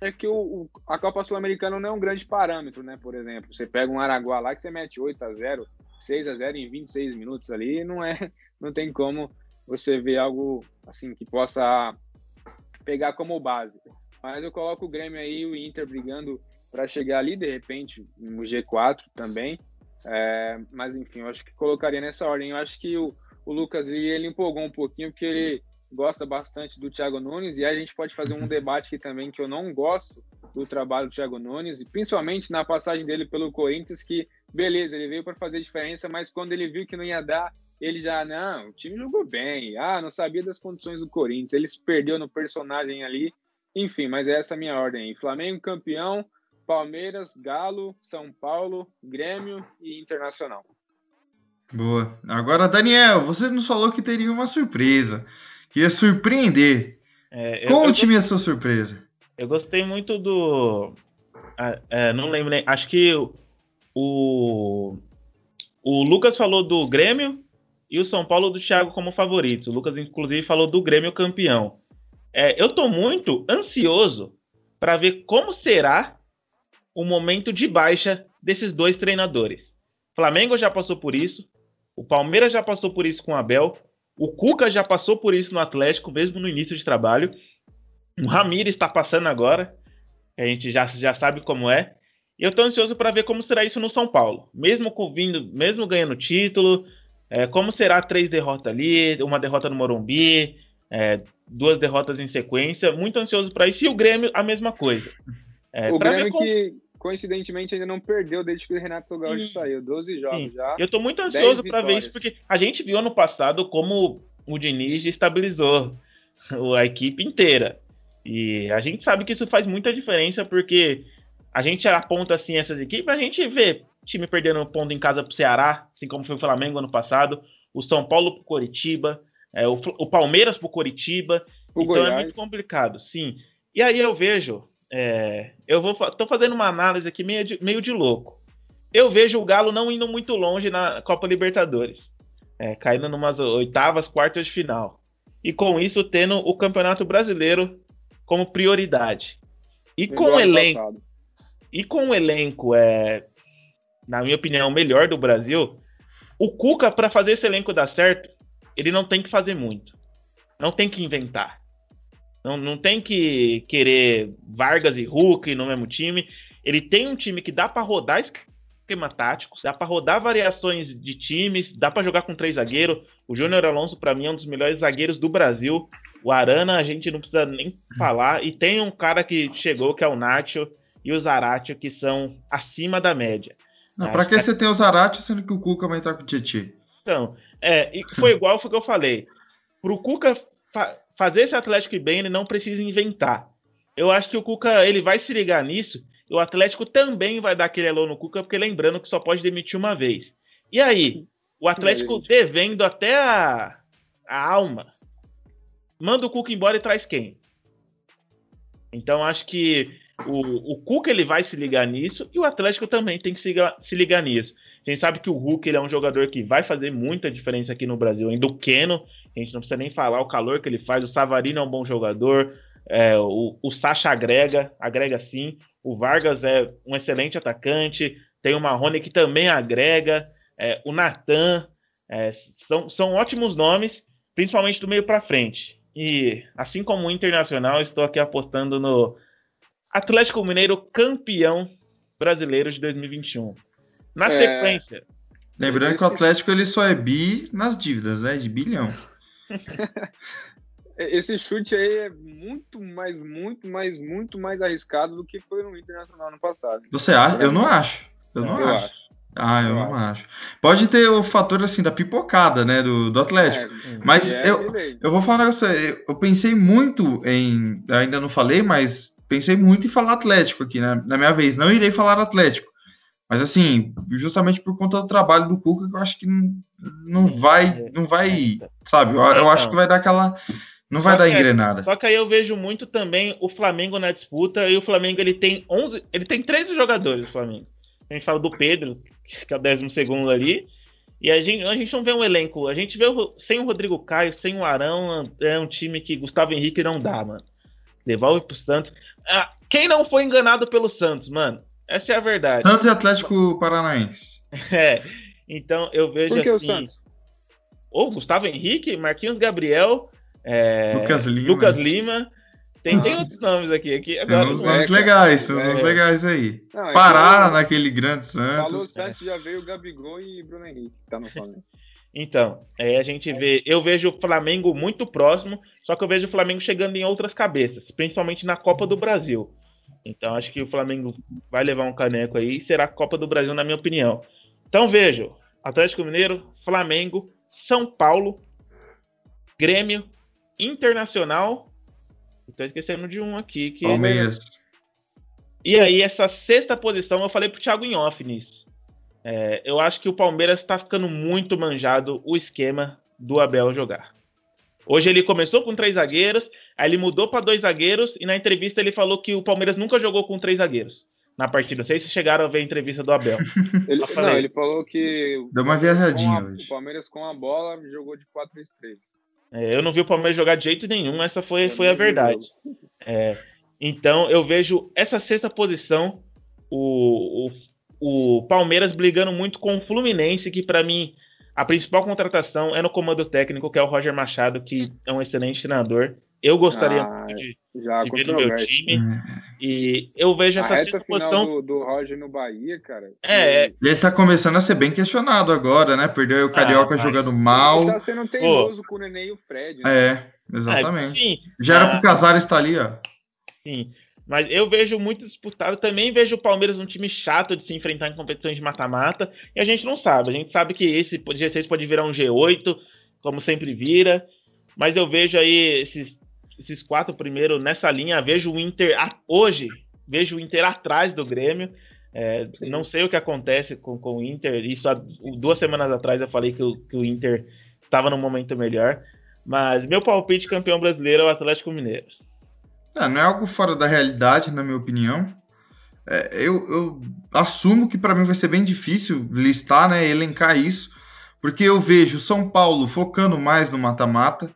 é que o, o a Copa Sul-Americana não é um grande parâmetro, né? Por exemplo, você pega um Araguá lá que você mete 8 a 0 6 a 0 em 26 minutos ali, não é, não tem como você ver algo assim que possa pegar como base. Mas eu coloco o Grêmio aí, o Inter brigando para chegar ali, de repente, no G4 também. É, mas enfim, eu acho que colocaria nessa ordem. Eu acho que o, o Lucas ele, ele empolgou um pouquinho, porque ele gosta bastante do Thiago Nunes, e a gente pode fazer um uhum. debate aqui também que eu não gosto do trabalho do Thiago Nunes, e principalmente na passagem dele pelo Corinthians, que beleza, ele veio para fazer diferença, mas quando ele viu que não ia dar, ele já, não, o time jogou bem, ah, não sabia das condições do Corinthians, ele se perdeu no personagem ali, enfim, mas essa é a minha ordem aí. Flamengo campeão, Palmeiras, Galo, São Paulo, Grêmio e Internacional. Boa. Agora, Daniel, você nos falou que teria uma surpresa que ia surpreender. É, Conte-me a sua surpresa. Eu gostei muito do. É, não lembro nem. Acho que o. O Lucas falou do Grêmio e o São Paulo do Thiago como favoritos. O Lucas, inclusive, falou do Grêmio campeão. É, eu estou muito ansioso para ver como será o momento de baixa desses dois treinadores. O Flamengo já passou por isso, o Palmeiras já passou por isso com o Abel, o Cuca já passou por isso no Atlético, mesmo no início de trabalho. O Ramiro está passando agora. A gente já, já sabe como é. E eu estou ansioso para ver como será isso no São Paulo. Mesmo vindo, mesmo ganhando título, é, como será três derrotas ali, uma derrota no Morumbi, é, duas derrotas em sequência. Muito ansioso para isso. E o Grêmio, a mesma coisa. É, o Grêmio como... que, coincidentemente, ainda não perdeu desde que o Renato Gaúcho saiu. 12 jogos Sim. já. Eu tô muito ansioso para ver isso, porque a gente viu ano passado como o Diniz estabilizou a equipe inteira. E a gente sabe que isso faz muita diferença, porque a gente aponta assim essas equipes, a gente vê time perdendo ponto em casa pro Ceará, assim como foi o Flamengo ano passado, o São Paulo pro Coritiba, é, o, o, Palmeiras pro Coritiba. O então Goiás. é muito complicado, sim. E aí eu vejo, é, eu vou, tô fazendo uma análise aqui meio de, meio de louco. Eu vejo o Galo não indo muito longe na Copa Libertadores, é, caindo numas oitavas, quartas de final. E com isso tendo o Campeonato Brasileiro como prioridade. E com o elenco, passado. e com o elenco é, na minha opinião, o melhor do Brasil, o Cuca, para fazer esse elenco dar certo, ele não tem que fazer muito. Não tem que inventar. Não, não tem que querer Vargas e Hulk no mesmo time. Ele tem um time que dá para rodar esquema tático, dá para rodar variações de times, dá para jogar com três zagueiros. O Júnior Alonso, para mim, é um dos melhores zagueiros do Brasil. O Arana, a gente não precisa nem falar. E tem um cara que chegou, que é o Nacho, e o Zaratio, que são acima da média. Pra que, que você tem o Zarate sendo que o Cuca vai entrar com o Tietchan? Então, é, e foi igual foi o que eu falei. Pro Cuca fazer esse Atlético bem, ele não precisa inventar. Eu acho que o Cuca ele vai se ligar nisso. E o Atlético também vai dar aquele alô no Cuca, porque lembrando que só pode demitir uma vez. E aí, o Atlético devendo até a, a alma, manda o Cuca embora e traz quem? Então acho que o, o Cuca ele vai se ligar nisso e o Atlético também tem que se, se ligar nisso. A gente sabe que o Hulk ele é um jogador que vai fazer muita diferença aqui no Brasil. Ainda o Keno, a gente não precisa nem falar o calor que ele faz. O Savarino é um bom jogador. É, o, o Sacha agrega, agrega sim. O Vargas é um excelente atacante. Tem o Marrone que também agrega. É, o Natan. É, são, são ótimos nomes, principalmente do meio para frente. E assim como o Internacional, estou aqui apostando no Atlético Mineiro campeão brasileiro de 2021. Na é... sequência. Lembrando esse... que o Atlético ele só é bi nas dívidas, né? De bilhão. esse chute aí é muito mais, muito mais, muito mais arriscado do que foi no Internacional no passado. Você acha? Eu não acho. Eu não, eu acho. acho. Ah, eu, eu não acho. acho. Pode ter o fator assim da pipocada, né, do, do Atlético. É, mas é eu, eu vou falar um negócio. Eu pensei muito em. Ainda não falei, mas pensei muito em falar Atlético aqui, né? Na minha vez, não irei falar Atlético. Mas assim, justamente por conta do trabalho do Cuca, eu acho que não, vai, não vai, sabe? Eu, eu acho que vai dar aquela não vai dar engrenada. Só que aí eu vejo muito também o Flamengo na disputa e o Flamengo ele tem 11, ele tem 13 jogadores o Flamengo. A gente fala do Pedro, que é o 12 segundo ali, e a gente, a gente não vê um elenco, a gente vê o, sem o Rodrigo Caio, sem o Arão, é um time que Gustavo Henrique não dá, mano. Devolve pro Santos. Ah, quem não foi enganado pelo Santos, mano? Essa é a verdade. Santos e Atlético Paranaense. É. Então eu vejo. Por que assim, o Santos? Ou Gustavo Henrique, Marquinhos Gabriel, é, Lucas Lima. Lucas Lima. Tem, tem outros nomes aqui. aqui agora, tem uns nomes legais, tem uns nomes legais aí. Não, é Pará naquele grande Santos. Falou Santos, já veio o Gabigol e Bruno Henrique, tá no Flamengo. Então, é, a gente vê, eu vejo o Flamengo muito próximo, só que eu vejo o Flamengo chegando em outras cabeças, principalmente na Copa do Brasil. Então, acho que o Flamengo vai levar um caneco aí e será a Copa do Brasil, na minha opinião. Então, vejo Atlético Mineiro, Flamengo, São Paulo, Grêmio, Internacional. Estou esquecendo de um aqui. Que... Palmeiras. E aí, essa sexta posição, eu falei pro Thiago em off nisso. É, eu acho que o Palmeiras está ficando muito manjado o esquema do Abel jogar. Hoje ele começou com três zagueiros, aí ele mudou para dois zagueiros e na entrevista ele falou que o Palmeiras nunca jogou com três zagueiros na partida. Não sei se chegaram a ver a entrevista do Abel. ele, não, ele falou que deu uma viajadinha hoje. O Palmeiras com a bola jogou de 4-3-3. É, eu não vi o Palmeiras jogar de jeito nenhum, essa foi, foi a verdade. É, então eu vejo essa sexta posição, o, o o Palmeiras brigando muito com o Fluminense, que para mim a principal contratação é no comando técnico, que é o Roger Machado, que é um excelente treinador. Eu gostaria ah, de, de ver no meu time. Hum. E eu vejo essa a reta posição do, do, Roger no Bahia, cara. É, é. Ele está começando a ser bem questionado agora, né? Perdeu o Carioca ah, jogando mal. Ele tá sendo teimoso Pô. com o Nenê e o Fred. Né? É, exatamente. sim, Já era ah, pro Casares estar ali, ó. Sim. Mas eu vejo muito disputado. Também vejo o Palmeiras um time chato de se enfrentar em competições de mata-mata. E a gente não sabe. A gente sabe que esse G6 pode virar um G8, como sempre vira. Mas eu vejo aí esses, esses quatro primeiros nessa linha. Vejo o Inter hoje. vejo o Inter atrás do Grêmio. É, não sei o que acontece com, com o Inter. Isso há duas semanas atrás eu falei que o, que o Inter estava no momento melhor. Mas meu palpite campeão brasileiro é o Atlético Mineiro. É, não é algo fora da realidade, na minha opinião. É, eu, eu, assumo que para mim vai ser bem difícil listar, né, elencar isso, porque eu vejo São Paulo focando mais no mata-mata.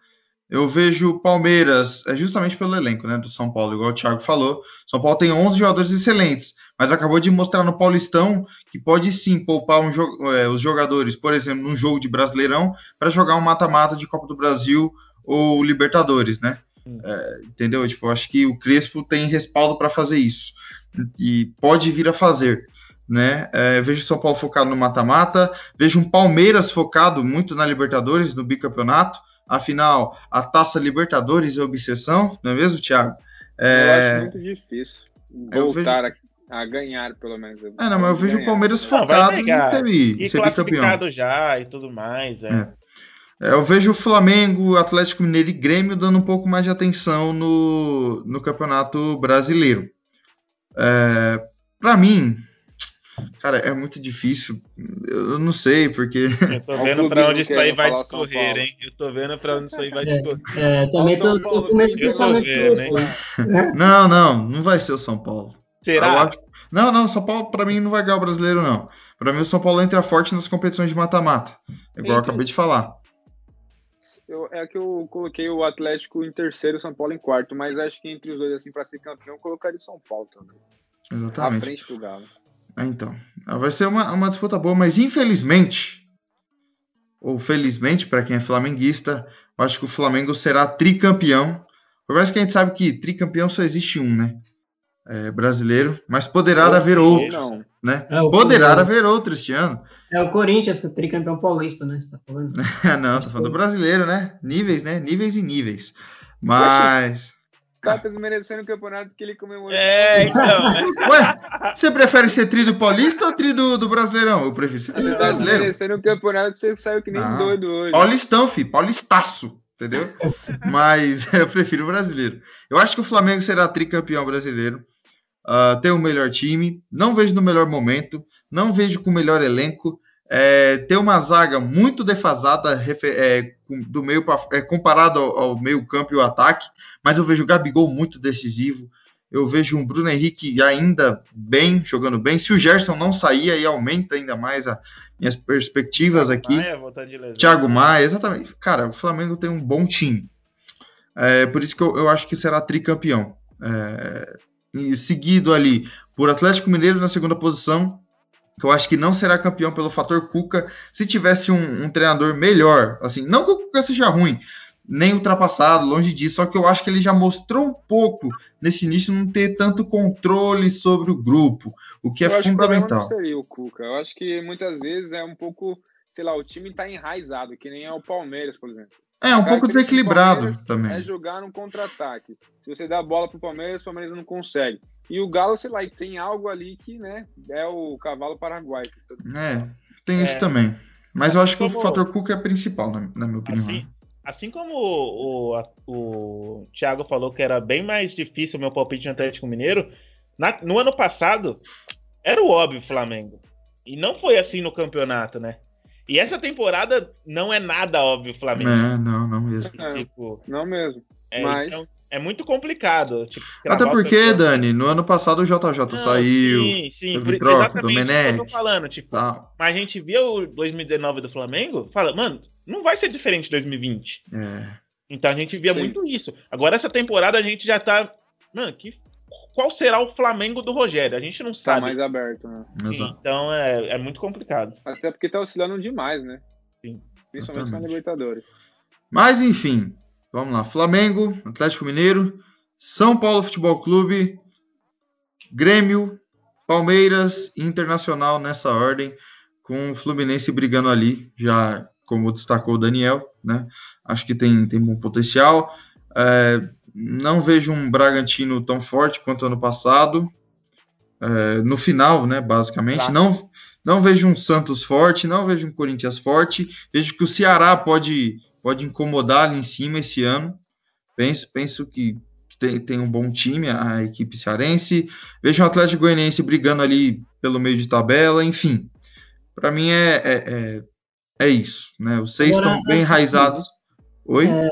Eu vejo Palmeiras, é justamente pelo elenco, né, do São Paulo, igual o Thiago falou. São Paulo tem 11 jogadores excelentes, mas acabou de mostrar no Paulistão que pode sim poupar um jo é, os jogadores, por exemplo, num jogo de Brasileirão, para jogar um mata-mata de Copa do Brasil ou Libertadores, né? É, entendeu? Tipo, eu acho que o Crespo tem respaldo para fazer isso e pode vir a fazer. Né? É, vejo São Paulo focado no mata-mata, vejo um Palmeiras focado muito na Libertadores, no bicampeonato. Afinal, a taça Libertadores é obsessão, não é mesmo, Thiago? É... Eu acho muito difícil voltar vejo... a, a, ganhar, pelo menos. É, não, mas eu vejo ganhar. o Palmeiras focado não, em ser bicampeão. já e tudo mais. É. é. É, eu vejo o Flamengo, Atlético Mineiro e Grêmio dando um pouco mais de atenção no, no Campeonato Brasileiro. É, para mim, cara, é muito difícil. Eu não sei, porque. Eu tô vendo para onde isso aí vai discorrer, hein? Eu tô vendo para onde isso aí vai discorrer. É, é também tô, tô, com o mesmo pensamento que vocês. Não, não, não vai ser o São Paulo. Será? Acho... Não, não, São Paulo para mim não vai ganhar o brasileiro, não. Para mim, o São Paulo entra forte nas competições de mata-mata. Igual então, eu acabei de falar. Eu, é que eu coloquei o Atlético em terceiro, o São Paulo em quarto, mas acho que entre os dois, assim, para ser campeão, eu colocaria o São Paulo também. Exatamente. À frente do Galo. É, então. Vai ser uma, uma disputa boa, mas infelizmente, ou felizmente, para quem é flamenguista, eu acho que o Flamengo será tricampeão. Por mais que a gente sabe que tricampeão só existe um, né? É, brasileiro, mas poderá haver outro. Não. Né? É, poderá haver outro este ano. É o Corinthians, que é o tricampeão paulista, né? Você tá falando? não, tô falando do brasileiro, né? Níveis, né? Níveis e níveis. Mas. Tá desmerecendo o campeonato que ele comemorou. É, então. Né? Ué, você prefere ser tri do Paulista ou tri do, do Brasileirão? Eu prefiro ser tri do Brasileiro. desmerecendo o campeonato que você saiu que nem ah, doido hoje. Paulistão, fi, paulistaço, entendeu? Mas eu prefiro o brasileiro. Eu acho que o Flamengo será tricampeão brasileiro. Uh, tem o melhor time, não vejo no melhor momento não vejo com o melhor elenco. É, tem uma zaga muito defasada é, do meio pra, é, comparado ao, ao, meio campo e o ataque, mas eu vejo o Gabigol muito decisivo. Eu vejo um Bruno Henrique ainda bem, jogando bem. Se o Gerson não sair, aí aumenta ainda mais as minhas perspectivas aqui. Maia, Thiago Maia, exatamente. Cara, o Flamengo tem um bom time. É, por isso que eu, eu acho que será tricampeão. É, seguido ali por Atlético Mineiro na segunda posição, que eu acho que não será campeão pelo fator Cuca se tivesse um, um, treinador melhor. Assim, não que o Cuca seja ruim, nem ultrapassado, longe disso, só que eu acho que ele já mostrou um pouco nesse início não ter tanto controle sobre o grupo, o que é eu é fundamental. Acho que seria o Cuca. Eu acho que muitas vezes é um pouco, sei lá, o time está enraizado, que nem é o Palmeiras, por exemplo. É, um pouco desequilibrado também. É jogar no contra-ataque. Se você dá a bola para o Palmeiras, o Palmeiras não consegue. E o Galo, sei lá, tem algo ali que, né, é o cavalo paraguai. É, tem isso é. também. Mas eu acho que como... o fator Cuca é principal, na, na minha opinião. Assim, assim como o, o, o, Thiago falou que era bem mais difícil o meu palpite no Atlético Mineiro, na, no ano passado era o óbvio Flamengo. E não foi assim no campeonato, né? E essa temporada não é nada óbvio Flamengo. É, não, não mesmo. É, tipo, não mesmo. É, mas... Então, é muito complicado. Tipo, Até porque, Dani, no ano passado o JJ não, saiu. Sim, sim. Por, Troco, exatamente do que eu tô falando. Tipo, tá. Mas a gente viu o 2019 do Flamengo, fala, mano, não vai ser diferente de 2020. É. Então a gente via sim. muito isso. Agora essa temporada a gente já tá. Mano, que, qual será o Flamengo do Rogério? A gente não tá sabe. Tá mais aberto, né? Exato. Então é, é muito complicado. Até porque tá oscilando demais, né? Sim. Principalmente na Libertadores. Mas enfim, Vamos lá. Flamengo, Atlético Mineiro, São Paulo Futebol Clube, Grêmio, Palmeiras Internacional nessa ordem, com o Fluminense brigando ali, já como destacou o Daniel, né? Acho que tem, tem bom potencial. É, não vejo um Bragantino tão forte quanto ano passado. É, no final, né? Basicamente, tá. não, não vejo um Santos forte, não vejo um Corinthians forte. Vejo que o Ceará pode pode incomodar ali em cima esse ano. Penso, penso que, tem, tem um bom time, a equipe cearense. Vejo o Atlético Goianiense brigando ali pelo meio de tabela, enfim. Para mim é, é, é, é, isso, né? Os seis estão bem enraizados. Oi? É,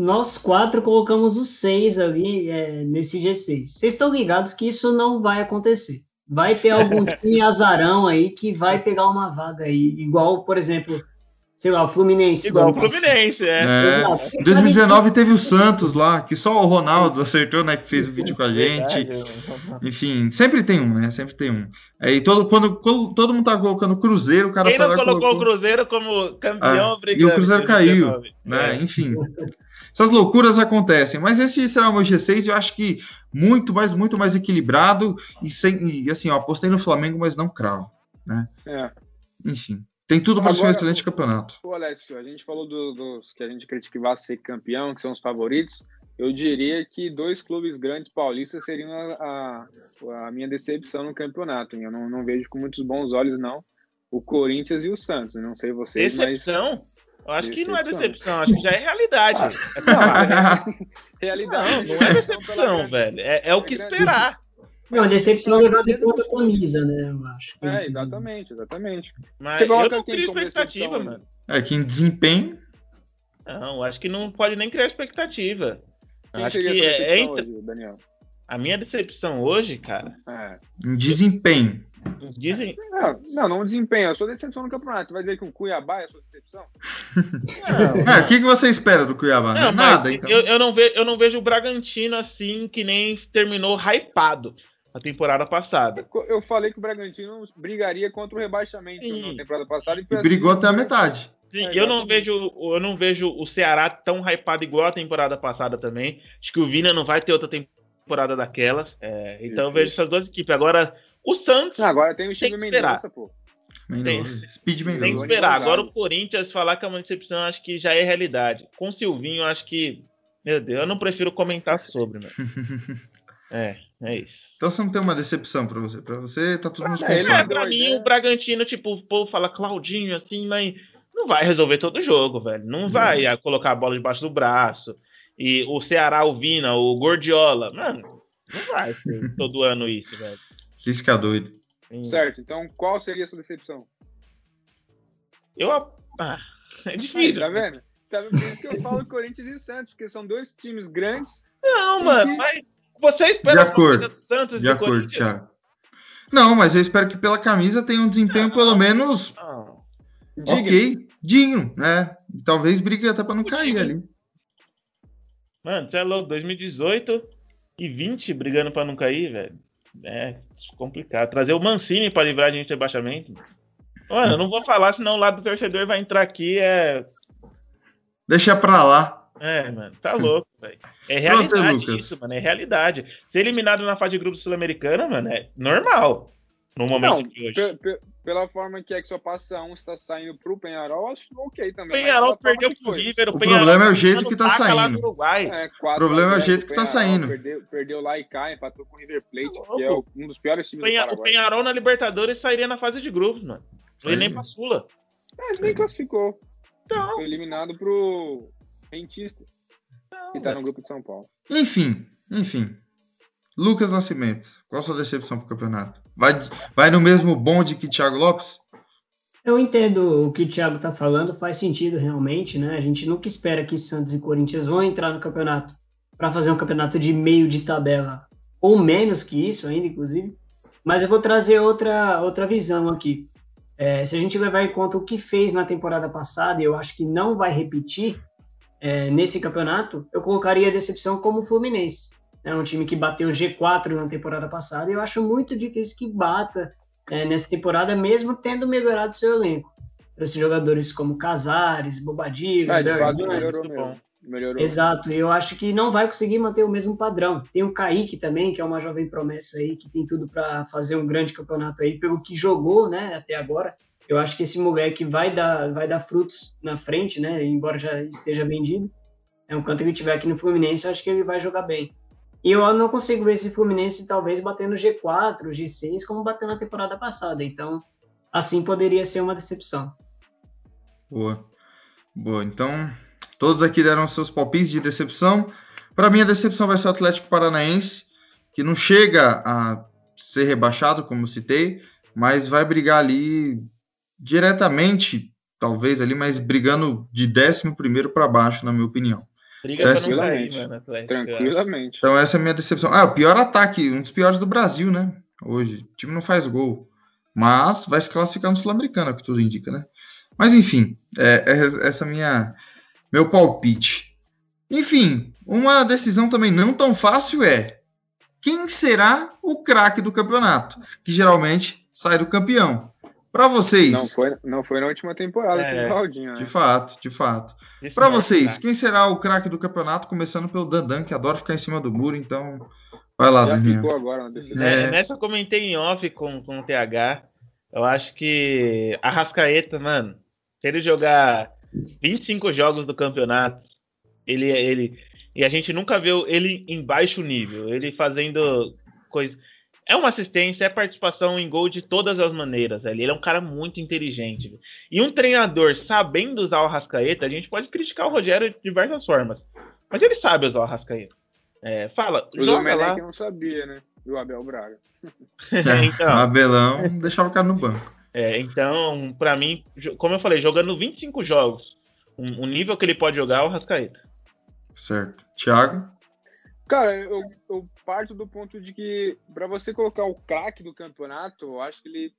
nós quatro colocamos os seis ali é, nesse G6. Vocês estão ligados que isso não vai acontecer. Vai ter algum time azarão aí que vai pegar uma vaga aí, igual, por exemplo, sei lá, o Fluminense. Igual o Fluminense, é. é. Em 2019 teve o Santos lá, que só o Ronaldo acertou, né? Que fez o vídeo com a gente. Enfim, sempre tem um, né? Sempre tem um. Aí todo, quando, quando todo mundo tá colocando Cruzeiro, o cara Quem não colocou, colocou, o Cruzeiro como campeão, ah, E o Cruzeiro caiu, né? É. Enfim. Essas loucuras acontecem, mas esse será o meu G6, eu acho que muito mais, muito mais equilibrado e sem, e assim, ó, apostei no Flamengo, mas não cravo, né? É. Enfim. Tem tudo para ser um excelente campeonato. O Alessio, a gente falou do, dos que a gente critica que vai ser campeão, que são os favoritos. Eu diria que dois clubes grandes paulistas seriam a, a, a minha decepção no campeonato. Eu não, não, vejo com muitos bons olhos, não. O Corinthians e o Santos. Não sei vocês, decepção? mas. Eu acho decepção. que não é decepção, acho que já é realidade. Ah, é realidade. Não, não é decepção, velho. É, é o que esperar. Não, decepção levando em conta a camisa, né? Eu acho. É, exatamente, exatamente. Mas Você coloca eu não crio expectativa, mano. É, que em desempenho. Não, acho que não pode nem criar expectativa. Quem acho que é, é hoje, Daniel? A minha decepção hoje, cara. É. Em desempenho. Dizem. Não, não, não desempenho. A sua decepção no campeonato. Você vai dizer que o Cuiabá é a sua decepção? Não. é, o que, que você espera do Cuiabá? Não, Nada, então. eu, eu, não vejo, eu não vejo o Bragantino assim, que nem terminou hypado a temporada passada. Eu falei que o Bragantino brigaria contra o rebaixamento Sim. na temporada passada. E, e brigou até a metade. Sim, é, eu não vejo eu não vejo o Ceará tão hypado igual a temporada passada também. Acho que o Vina não vai ter outra temporada daquelas. É, então eu vejo essas duas equipes. Agora, o Santos. agora tem o Steve Mendonça, pô. Tem, Speed Mendonça. Tem que esperar. Agora o Corinthians falar que é uma decepção, acho que já é realidade. Com o Silvinho, acho que. Meu Deus, eu não prefiro comentar sobre, né? É, é isso. Então você não tem uma decepção pra você. Pra você tá tudo nos conformes. É, pra mim, o Bragantino, tipo, o povo fala Claudinho, assim, mas não vai resolver todo o jogo, velho. Não vai é. colocar a bola debaixo do braço. E o Ceará, o Vina, o Gordiola. Mano, não vai ser todo ano isso, velho. Risca doido. Sim. Certo, então qual seria a sua decepção? Eu. Ah, é difícil. Aí, tá vendo? Tá vendo? Por isso que eu falo Corinthians e Santos, porque são dois times grandes. Não, mano, que... mas você espera de acordo, do Santos de, de acordo, Thiago. Não, mas eu espero que pela camisa tenha um desempenho não, pelo menos não. ok, digno, né? Talvez brigue até para não cair ali. Mano, você é louco, 2018 e 20 brigando para não cair, velho. É complicado. Trazer o Mancini para livrar a gente do rebaixamento. Mano, eu não vou falar, senão o lado do torcedor vai entrar aqui. É... Deixa pra lá. É, mano, tá louco, velho. É realidade Pronto, isso, mano, é realidade. Ser eliminado na fase de grupo sul-americana, mano, é normal. No momento Não, de hoje. Pela forma que é que só passa um está saindo pro Penharol, acho ok também. Penharol perdeu pro River. O, o problema é o jeito que tá saindo. É, o problema é o jeito que tá saindo. Perdeu, perdeu lá e cai, empatou com o River Plate, tá que é um dos piores times Penha, do Paraguai. O Penharol na Libertadores sairia na fase de grupos, mano. Ele nem pra Sula. É, ele nem classificou. Então. Foi eliminado pro Rentistas. Que tá no grupo de São Paulo. Enfim, enfim. Lucas Nascimento, qual a sua decepção pro campeonato? Vai, vai no mesmo bonde que Thiago Lopes? Eu entendo o que o Thiago tá falando, faz sentido realmente, né? A gente nunca espera que Santos e Corinthians vão entrar no campeonato para fazer um campeonato de meio de tabela, ou menos que isso ainda, inclusive. Mas eu vou trazer outra, outra visão aqui. É, se a gente levar em conta o que fez na temporada passada, eu acho que não vai repetir, é, nesse campeonato, eu colocaria a decepção como o Fluminense. É um time que bateu G4 na temporada passada e eu acho muito difícil que bata é, nessa temporada, mesmo tendo melhorado seu elenco. Esses jogadores como Casares, Bobadilha, é, melhorou, melhorou. Exato, eu acho que não vai conseguir manter o mesmo padrão. Tem o Kaique também, que é uma jovem promessa aí, que tem tudo para fazer um grande campeonato aí, pelo que jogou, né, até agora eu acho que esse moleque vai dar, vai dar frutos na frente, né? Embora já esteja vendido. É um canto que tiver aqui no Fluminense, eu acho que ele vai jogar bem. E eu não consigo ver esse Fluminense talvez batendo G4, G6, como bateu na temporada passada. Então, assim poderia ser uma decepção. Boa. Boa. Então, todos aqui deram seus palpites de decepção. Para mim, a decepção vai ser o Atlético Paranaense, que não chega a ser rebaixado, como citei, mas vai brigar ali diretamente, talvez ali, mas brigando de 11 para baixo, na minha opinião. Briga tranquilamente. Cair, mano, tranquilamente. Então essa é a minha decepção. Ah, o pior ataque, um dos piores do Brasil, né? Hoje. O time não faz gol. Mas vai se classificar no Sul-Americano, é que tudo indica, né? Mas enfim, é, é essa minha meu palpite. Enfim, uma decisão também não tão fácil é quem será o craque do campeonato, que geralmente sai do campeão. Para vocês. Não foi, não foi na última temporada é, com o Claudinho, né? De fato, de fato. Para vocês, quem será o craque do campeonato, começando pelo Dandan, que adora ficar em cima do muro, então vai lá, Já ficou agora na decisão. É. Nessa eu comentei em off com, com o TH. Eu acho que a Rascaeta, mano, se ele jogar 25 jogos do campeonato, ele, ele. E a gente nunca viu ele em baixo nível, ele fazendo coisa. É uma assistência, é participação em gol de todas as maneiras. Ele é um cara muito inteligente. E um treinador sabendo usar o Rascaeta, a gente pode criticar o Rogério de diversas formas. Mas ele sabe usar o Rascaeta. É, fala, o joga lá. não sabia, né? E o Abel Braga. É, então, o Abelão deixava o cara no banco. É, então, para mim, como eu falei, jogando 25 jogos, o um, nível que ele pode jogar é o Rascaeta. Certo. Thiago? Cara, eu, eu parto do ponto de que para você colocar o craque do campeonato, eu acho que ele.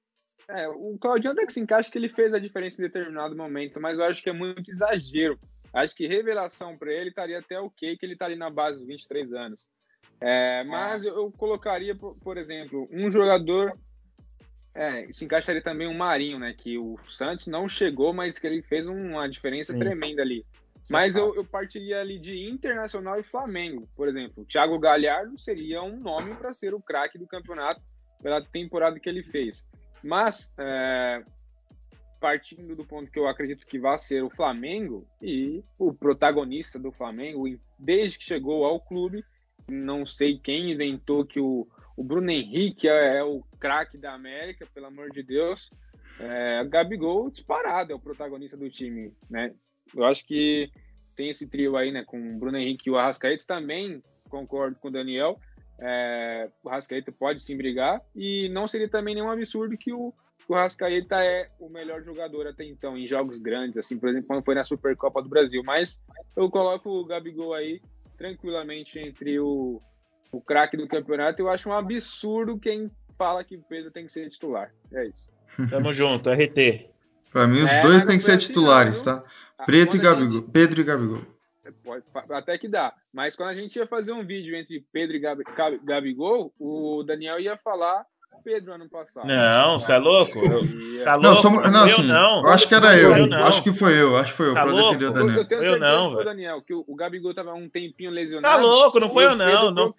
É, o Claudinho até que se encaixa que ele fez a diferença em determinado momento, mas eu acho que é muito exagero. Acho que revelação para ele estaria até ok que ele tá ali na base dos 23 anos. É, mas eu, colocaria, por, por, exemplo, um jogador. É, se encaixaria também um Marinho, né? Que o Santos não chegou, mas que ele fez uma diferença Sim. tremenda ali. Mas eu, eu partiria ali de Internacional e Flamengo, por exemplo. O Thiago Galhardo seria um nome para ser o craque do campeonato pela temporada que ele fez. Mas, é, partindo do ponto que eu acredito que vai ser o Flamengo e o protagonista do Flamengo, desde que chegou ao clube, não sei quem inventou que o, o Bruno Henrique é, é o craque da América, pelo amor de Deus. É, Gabigol disparado é o protagonista do time, né? Eu acho que tem esse trio aí, né, com o Bruno Henrique e o Arrascaeta, também concordo com o Daniel. É, o Arrascaeta pode sim brigar e não seria também nenhum absurdo que o, o Arrascaeta é o melhor jogador até então em jogos grandes, assim, por exemplo, quando foi na Supercopa do Brasil. Mas eu coloco o Gabigol aí tranquilamente entre o, o craque do campeonato. Eu acho um absurdo quem fala que o Pedro tem que ser titular. É isso. Tamo junto, RT. Para mim, os é, dois têm que ser assim, titulares, não, tá? Ah, Preto e Gabigol. Gente... Pedro e Gabigol. Pode, até que dá. Mas quando a gente ia fazer um vídeo entre Pedro e Gabigol, o Daniel ia falar Pedro ano passado. Não, você é louco? Tá louco? Não, somos, não, assim, não. Eu acho que era eu. eu acho que foi eu. Acho que foi eu. Tá pra defender o Daniel. Eu, tenho certeza eu não, que foi o Daniel, que o, o Gabigol tava um tempinho lesionado. Tá louco, não foi eu não. Não,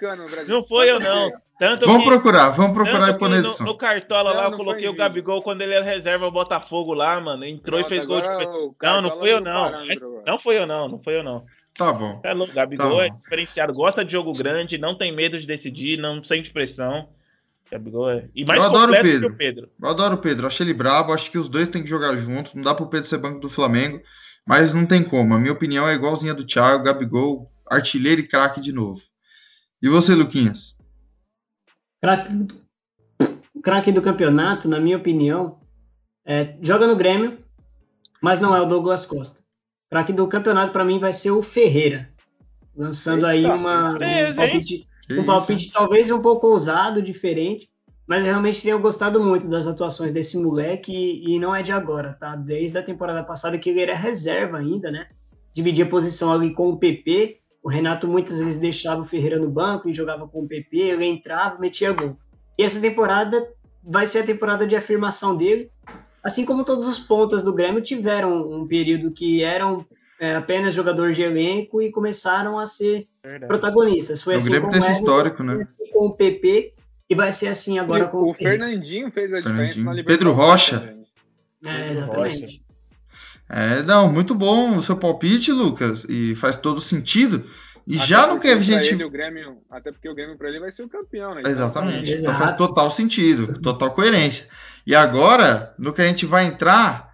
não foi eu não. Tanto vamos que, procurar, vamos procurar e pôr na edição. No, no Cartola lá, eu coloquei o Gabigol quando ele era reserva o Botafogo lá, mano. Entrou Pronto, e fez gol de. Não, não foi eu não. Não foi eu não, não foi eu não. Tá bom. É louco, Gabigol tá é diferenciado, gosta de jogo grande, não tem medo de decidir, não sente pressão. Gabigol é. E mais eu adoro o Pedro. o Pedro. Eu adoro o Pedro. Acho ele brabo. Acho que os dois têm que jogar juntos. Não dá pro Pedro ser banco do Flamengo. Mas não tem como. A minha opinião é igualzinha do Thiago. Gabigol, artilheiro e craque de novo. E você, Luquinhas? Craque craque do campeonato, na minha opinião, é, joga no Grêmio, mas não é o Douglas Costa. Craque do campeonato, para mim, vai ser o Ferreira. Lançando Eita, aí uma, um palpite um palpite talvez um pouco ousado, diferente, mas eu realmente tenho gostado muito das atuações desse moleque e, e, não é de agora, tá? Desde a temporada passada que ele era reserva ainda, né? Dividia posição ali com o PP. O Renato muitas vezes deixava o Ferreira no banco e jogava com o PP, ele entrava, metia gol. E essa temporada vai ser a temporada de afirmação dele, assim como todos os pontas do Grêmio tiveram um período que eram é, apenas jogador de elenco e começaram a ser Verdade. protagonistas. Foi o assim Grêmio tem esse histórico, né? Com o PP e vai ser assim agora e com o, o Fernandinho fez a diferença na Libertadores. Pedro Rocha. É, exatamente. É, não, muito bom o seu palpite, Lucas, e faz todo sentido. E até já no que a gente. Ele, o Grêmio, até porque o Grêmio para ele vai ser o campeão, né? Exatamente. Então faz total sentido, total coerência. E agora, no que a gente vai entrar,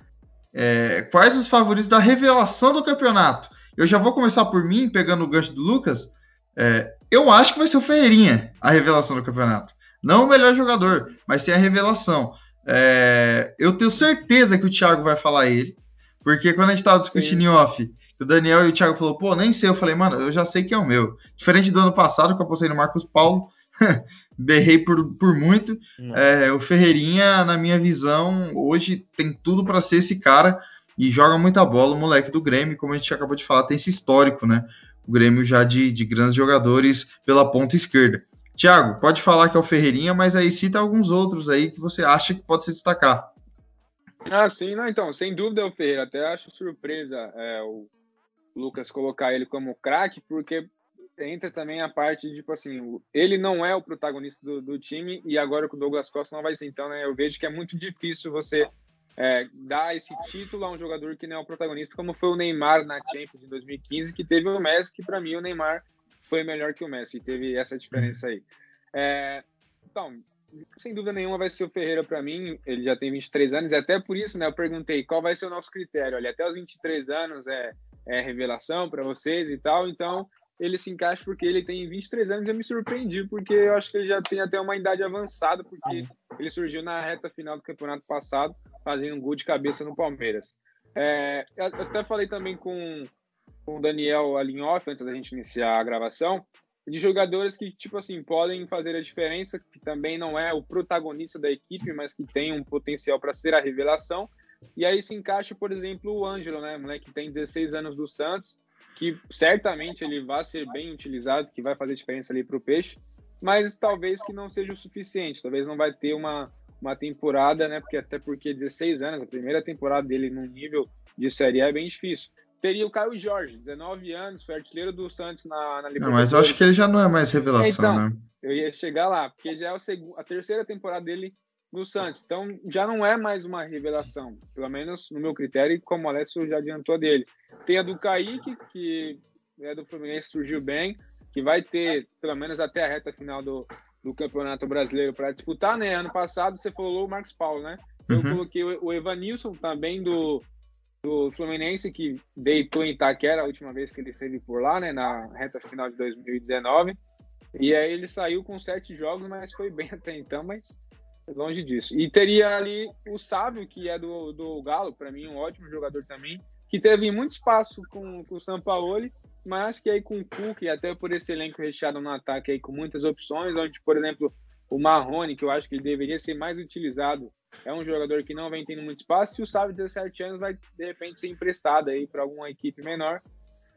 é, quais os favoritos da revelação do campeonato? Eu já vou começar por mim, pegando o gancho do Lucas. É, eu acho que vai ser o Ferreirinha a revelação do campeonato. Não o melhor jogador, mas tem a revelação. É, eu tenho certeza que o Thiago vai falar ele, porque quando a gente tava discutindo em off, o Daniel e o Thiago falou, pô, nem sei. Eu falei, mano, eu já sei que é o meu. Diferente do ano passado, que eu apostei no Marcos Paulo, berrei por, por muito. É, o Ferreirinha, na minha visão, hoje tem tudo para ser esse cara e joga muita bola. O moleque do Grêmio, como a gente acabou de falar, tem esse histórico, né? O Grêmio já de, de grandes jogadores pela ponta esquerda. Tiago, pode falar que é o Ferreirinha, mas aí cita alguns outros aí que você acha que pode se destacar. Ah, sim, não, então, sem dúvida é o Ferreira. Até acho surpresa é, o Lucas colocar ele como craque, porque entra também a parte de, tipo assim, ele não é o protagonista do, do, time e agora com o Douglas Costa não vai ser. Então, né, eu vejo que é muito difícil você é, dar esse título a um jogador que não é o protagonista, como foi o Neymar na Champions de 2015, que teve o Messi, que para mim o Neymar foi melhor que o Messi, teve essa diferença aí. É, então, sem dúvida nenhuma vai ser o Ferreira para mim, ele já tem 23 anos, e até por isso, né, eu perguntei qual vai ser o nosso critério. Olha, até os 23 anos é, é revelação para vocês e tal, então ele se encaixa porque ele tem 23 anos e eu me surpreendi, porque eu acho que ele já tem até uma idade avançada, porque ele surgiu na reta final do campeonato passado, fazendo um gol de cabeça no Palmeiras. É, eu até falei também com, com o Daniel Alinhoff, antes da gente iniciar a gravação, de jogadores que, tipo assim, podem fazer a diferença, que também não é o protagonista da equipe, mas que tem um potencial para ser a revelação. E aí se encaixa, por exemplo, o Ângelo, né, moleque que tem 16 anos do Santos, que certamente ele vai ser bem utilizado, que vai fazer diferença ali para o Peixe, mas talvez que não seja o suficiente, talvez não vai ter uma, uma temporada, né, porque até porque 16 anos, a primeira temporada dele no nível de Série A é bem difícil. Teria o Caio Jorge, 19 anos, foi artilheiro do Santos na, na Libertadores. mas eu acho que ele já não é mais revelação, então, né? Eu ia chegar lá, porque já é a terceira temporada dele no Santos. Então já não é mais uma revelação, pelo menos no meu critério, e como o Alessio já adiantou dele. Tem a do Kaique, que é do Fluminense, surgiu bem, que vai ter pelo menos até a reta final do, do Campeonato Brasileiro para disputar, né? Ano passado você falou o Marcos Paulo, né? Eu uhum. coloquei o Evanilson também do, do Fluminense, que deitou em Itaquera a última vez que ele esteve por lá, né? Na reta final de 2019. E aí ele saiu com sete jogos, mas foi bem até então, mas longe disso. E teria ali o Sávio, que é do, do Galo, para mim um ótimo jogador também, que teve muito espaço com, com o Sampaoli, mas que aí com o Cook, até por esse elenco recheado no ataque aí com muitas opções, onde, por exemplo, o Marrone, que eu acho que ele deveria ser mais utilizado, é um jogador que não vem tendo muito espaço, e o Sávio de 17 anos vai, de repente, ser emprestado aí para alguma equipe menor.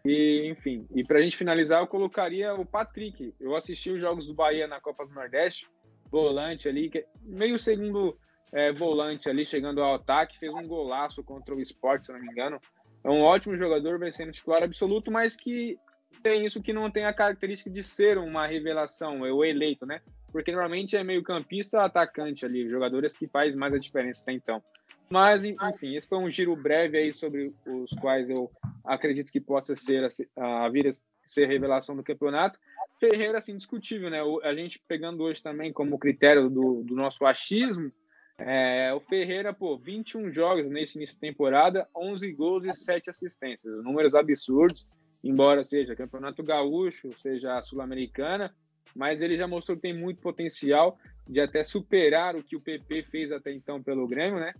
E, enfim, e para a gente finalizar, eu colocaria o Patrick. Eu assisti os jogos do Bahia na Copa do Nordeste, volante ali, meio segundo é, volante ali, chegando ao ataque, fez um golaço contra o Sport, se não me engano. É um ótimo jogador, vai sendo titular absoluto, mas que tem isso que não tem a característica de ser uma revelação, é o eleito, né? Porque normalmente é meio campista, atacante ali, jogadores que faz mais a diferença até então. Mas, enfim, esse foi um giro breve aí sobre os quais eu acredito que possa ser a, a vir ser revelação do campeonato. Ferreira, assim, discutível, né? A gente pegando hoje também como critério do, do nosso achismo, é, o Ferreira, pô, 21 jogos nesse início de temporada, 11 gols e 7 assistências. Números absurdos, embora seja Campeonato Gaúcho, seja Sul-Americana, mas ele já mostrou que tem muito potencial de até superar o que o PP fez até então pelo Grêmio, né?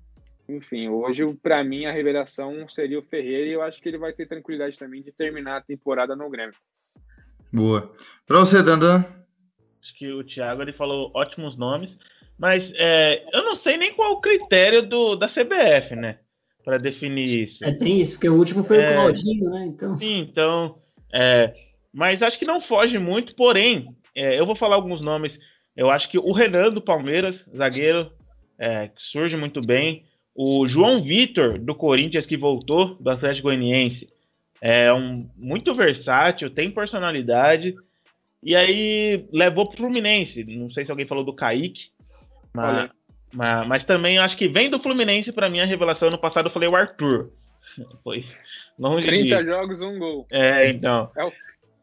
Enfim, hoje, para mim, a revelação seria o Ferreira e eu acho que ele vai ter tranquilidade também de terminar a temporada no Grêmio. Boa. Para você, Dandan? Acho que o Thiago ele falou ótimos nomes, mas é, eu não sei nem qual o critério do, da CBF, né? Para definir isso. É, tem isso, porque o último foi é, o Claudinho, né? Então... Sim, então. É, mas acho que não foge muito, porém, é, eu vou falar alguns nomes. Eu acho que o Renan do Palmeiras, zagueiro, é, que surge muito bem. O João Vitor, do Corinthians, que voltou do Atlético Goianiense. É um muito versátil, tem personalidade. E aí levou pro Fluminense. Não sei se alguém falou do Kaique. Mas, mas, mas também acho que vem do Fluminense, para mim, a revelação. No passado eu falei o Arthur. Foi longe 30 de... jogos, um gol. É, então. É o,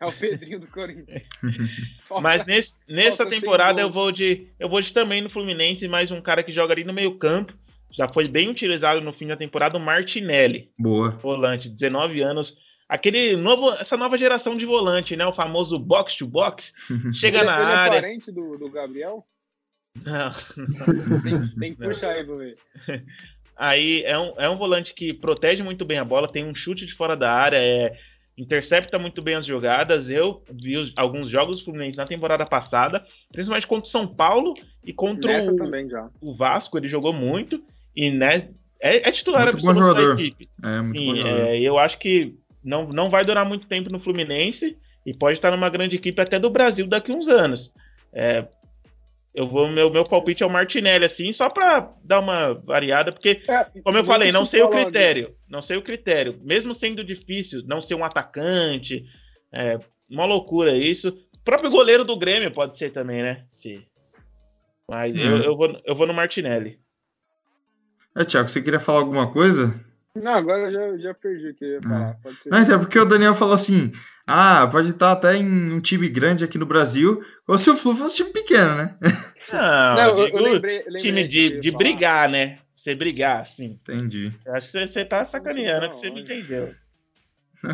é o Pedrinho do Corinthians. mas nesse, nessa temporada eu vou, de, eu vou de também no Fluminense, mais um cara que joga ali no meio campo. Já foi bem utilizado no fim da temporada, o Martinelli. Boa. Volante, 19 anos aquele novo, essa nova geração de volante, né? O famoso box to box. Chega ele, na ele área. é parente do, do Gabriel? Não, Tem, tem que Não. puxar aí pra ver. Aí é um, é um volante que protege muito bem a bola, tem um chute de fora da área, é, intercepta muito bem as jogadas. Eu vi os- alguns jogos do Fluminense na temporada passada, principalmente contra o São Paulo e contra Nessa o, também já. o Vasco, ele jogou muito. E né, é, é titular Muito bom absoluto da equipe. É, muito bom Sim, jogador. é, eu acho que não, não vai durar muito tempo no Fluminense e pode estar numa grande equipe até do Brasil daqui uns anos. É, eu vou, meu, meu palpite é o Martinelli, assim, só para dar uma variada, porque, É, como eu falei, não se sei o critério. Não sei o critério. Mesmo sendo difícil não ser um atacante, é uma loucura isso. O próprio goleiro do Grêmio pode ser também, né? Sim. Mas eu, eu, vou, eu vou no Martinelli. É, Thiago, você queria falar alguma coisa? Não, agora eu já, já perdi o que eu ia falar. Pode ser. Não, então, porque o Daniel falou assim: ah, pode estar até em um time grande aqui no Brasil, ou se o Flu fosse time pequeno, né? Não, Não, eu, eu lembrei, lembrei time de, de falar. brigar, né? Você brigar, assim. Entendi. Eu acho que você, tá sacaneando, é Não, que você me entendeu.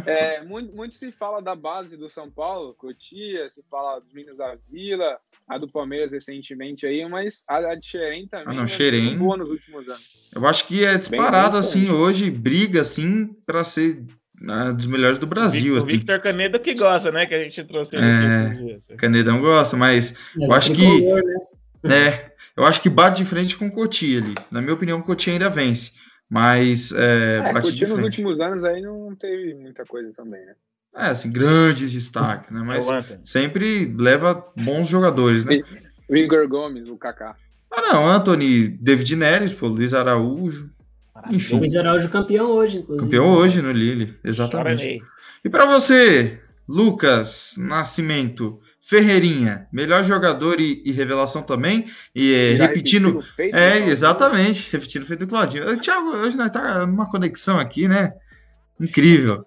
É, muito, muito se fala da base do São Paulo, Cotia, se fala dos Minas da Vila, a do Palmeiras recentemente aí, mas a, a de Xerém também Ah, não, é muito Xerém. boa nos últimos anos. Eu acho que é disparado, bem assim, hoje, briga, assim, para ser né, dos melhores do Brasil, o assim. Victor Canedo que gosta, né? Que a gente trouxe É. Canedão gosta, mas É, Eu acho que- tricolor, né? É, eu acho que bate de frente com o Cotia ali. Na minha opinião, o Cotia ainda vence. Mas é, É, bate Cotia nos últimos anos aí não teve muita coisa também, né? É, assim, grandes destaques, né? É Mas sempre leva bons jogadores, né? O Igor Gomes, o Kaká. Ah, não, Anthony, David Neres, pô, Luiz Araújo, enfim. Luiz Araújo campeão hoje, inclusive. campeão hoje no Lille, exatamente. E para você, Lucas Nascimento, Ferreirinha, melhor jogador e, e revelação também, e é, Já repetindo feito, É, né? exatamente, repetindo o feito do Claudinho. Ô, Thiago, hoje nós tá numa conexão aqui, né? Incrível.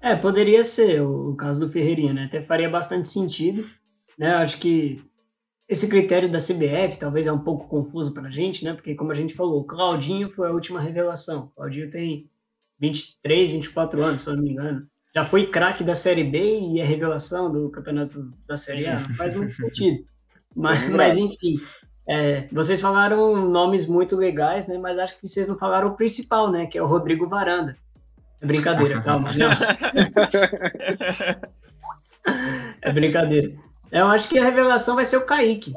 É, poderia ser o, o caso do Ferreirinha, né? Até faria bastante sentido, né? Acho que esse critério da CBF talvez é um pouco confuso pra gente, né? Porque, como a gente falou, o Claudinho foi a última revelação. O Claudinho tem 23, 24 anos, se eu não me engano. Já foi craque da Série B e é revelação do campeonato da Série A. Não faz muito sentido. Mas, mas enfim, é, vocês falaram nomes muito legais, né? Mas acho que vocês não falaram o principal, né? Que é o Rodrigo Varanda. É brincadeira, calma. É brincadeira. Eu acho que a revelação vai ser o Kaique.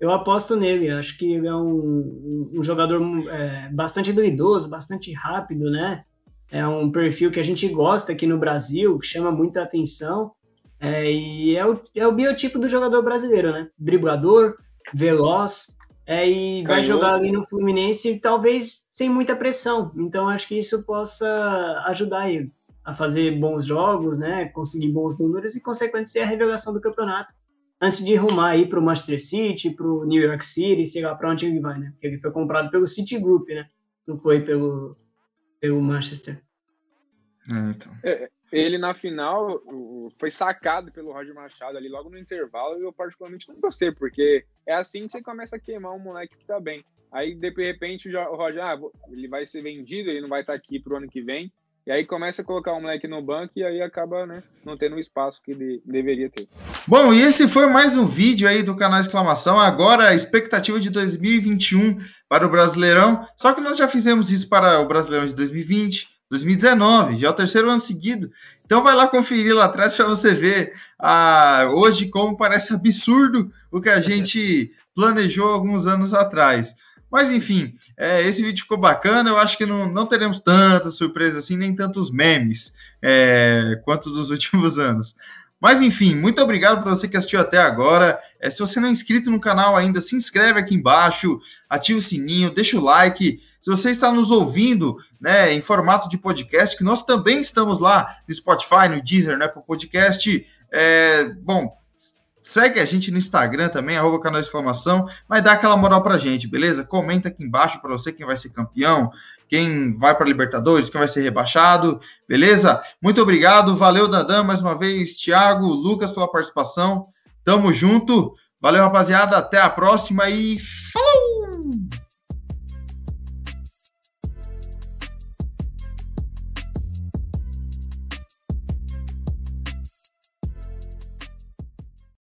Eu aposto nele. Eu Acho que ele é um, um- jogador é, bastante habilidoso, bastante rápido, né? É um perfil que a gente gosta aqui no Brasil, que chama muita atenção. É, e é o, é o biotipo do jogador brasileiro, né? Driblador, veloz, é, e vai jogar ali no Fluminense, talvez sem muita pressão. Então, acho que isso possa ajudar ele a fazer bons jogos, né? Conseguir bons números e, consequentemente, ser a revelação do campeonato. Antes de rumar aí para o Manchester City, para o New York City, sei lá para onde ele vai, né? Porque ele foi comprado pelo City Group, né? Não foi pelo, pelo Manchester. É, então. Ele na final foi sacado pelo Roger Machado ali logo no intervalo e eu particularmente não gostei, porque é assim que você começa a queimar um moleque que tá bem. Aí de repente o o Roger, ah, ele vai ser vendido, ele não vai estar aqui pro ano que vem. E aí começa a colocar um moleque no banco e aí acaba, né, não tendo o espaço que ele deveria ter. Bom, e esse foi mais um vídeo aí do canal Exclamação. Agora, a expectativa de 2021 para o Brasileirão. Só que nós já fizemos isso para o Brasileirão de 2020, 2019, já é o terceiro ano seguido. Então vai lá conferir lá atrás para você ver ah, hoje como parece absurdo o que a gente planejou alguns anos atrás. Mas enfim, é, esse vídeo ficou bacana. Eu acho que não, não teremos tanta surpresa assim, nem tantos memes é, quanto dos últimos anos. Mas enfim, muito obrigado para você que assistiu até agora. É, se você não é inscrito no canal ainda, se inscreve aqui embaixo, ativa o sininho, deixa o like. Se você está nos ouvindo né, em formato de podcast, que nós também estamos lá no Spotify, no Deezer, né, para o podcast. É, bom, segue a gente no Instagram também, arroba canal exclamação, mas dá aquela moral pra gente, beleza? Comenta aqui embaixo para você quem vai ser campeão, quem vai para Libertadores, quem vai ser rebaixado, beleza? Muito obrigado, valeu Dandan mais uma vez, Thiago, Lucas pela participação. Tamo junto. Valeu, rapaziada, até a próxima e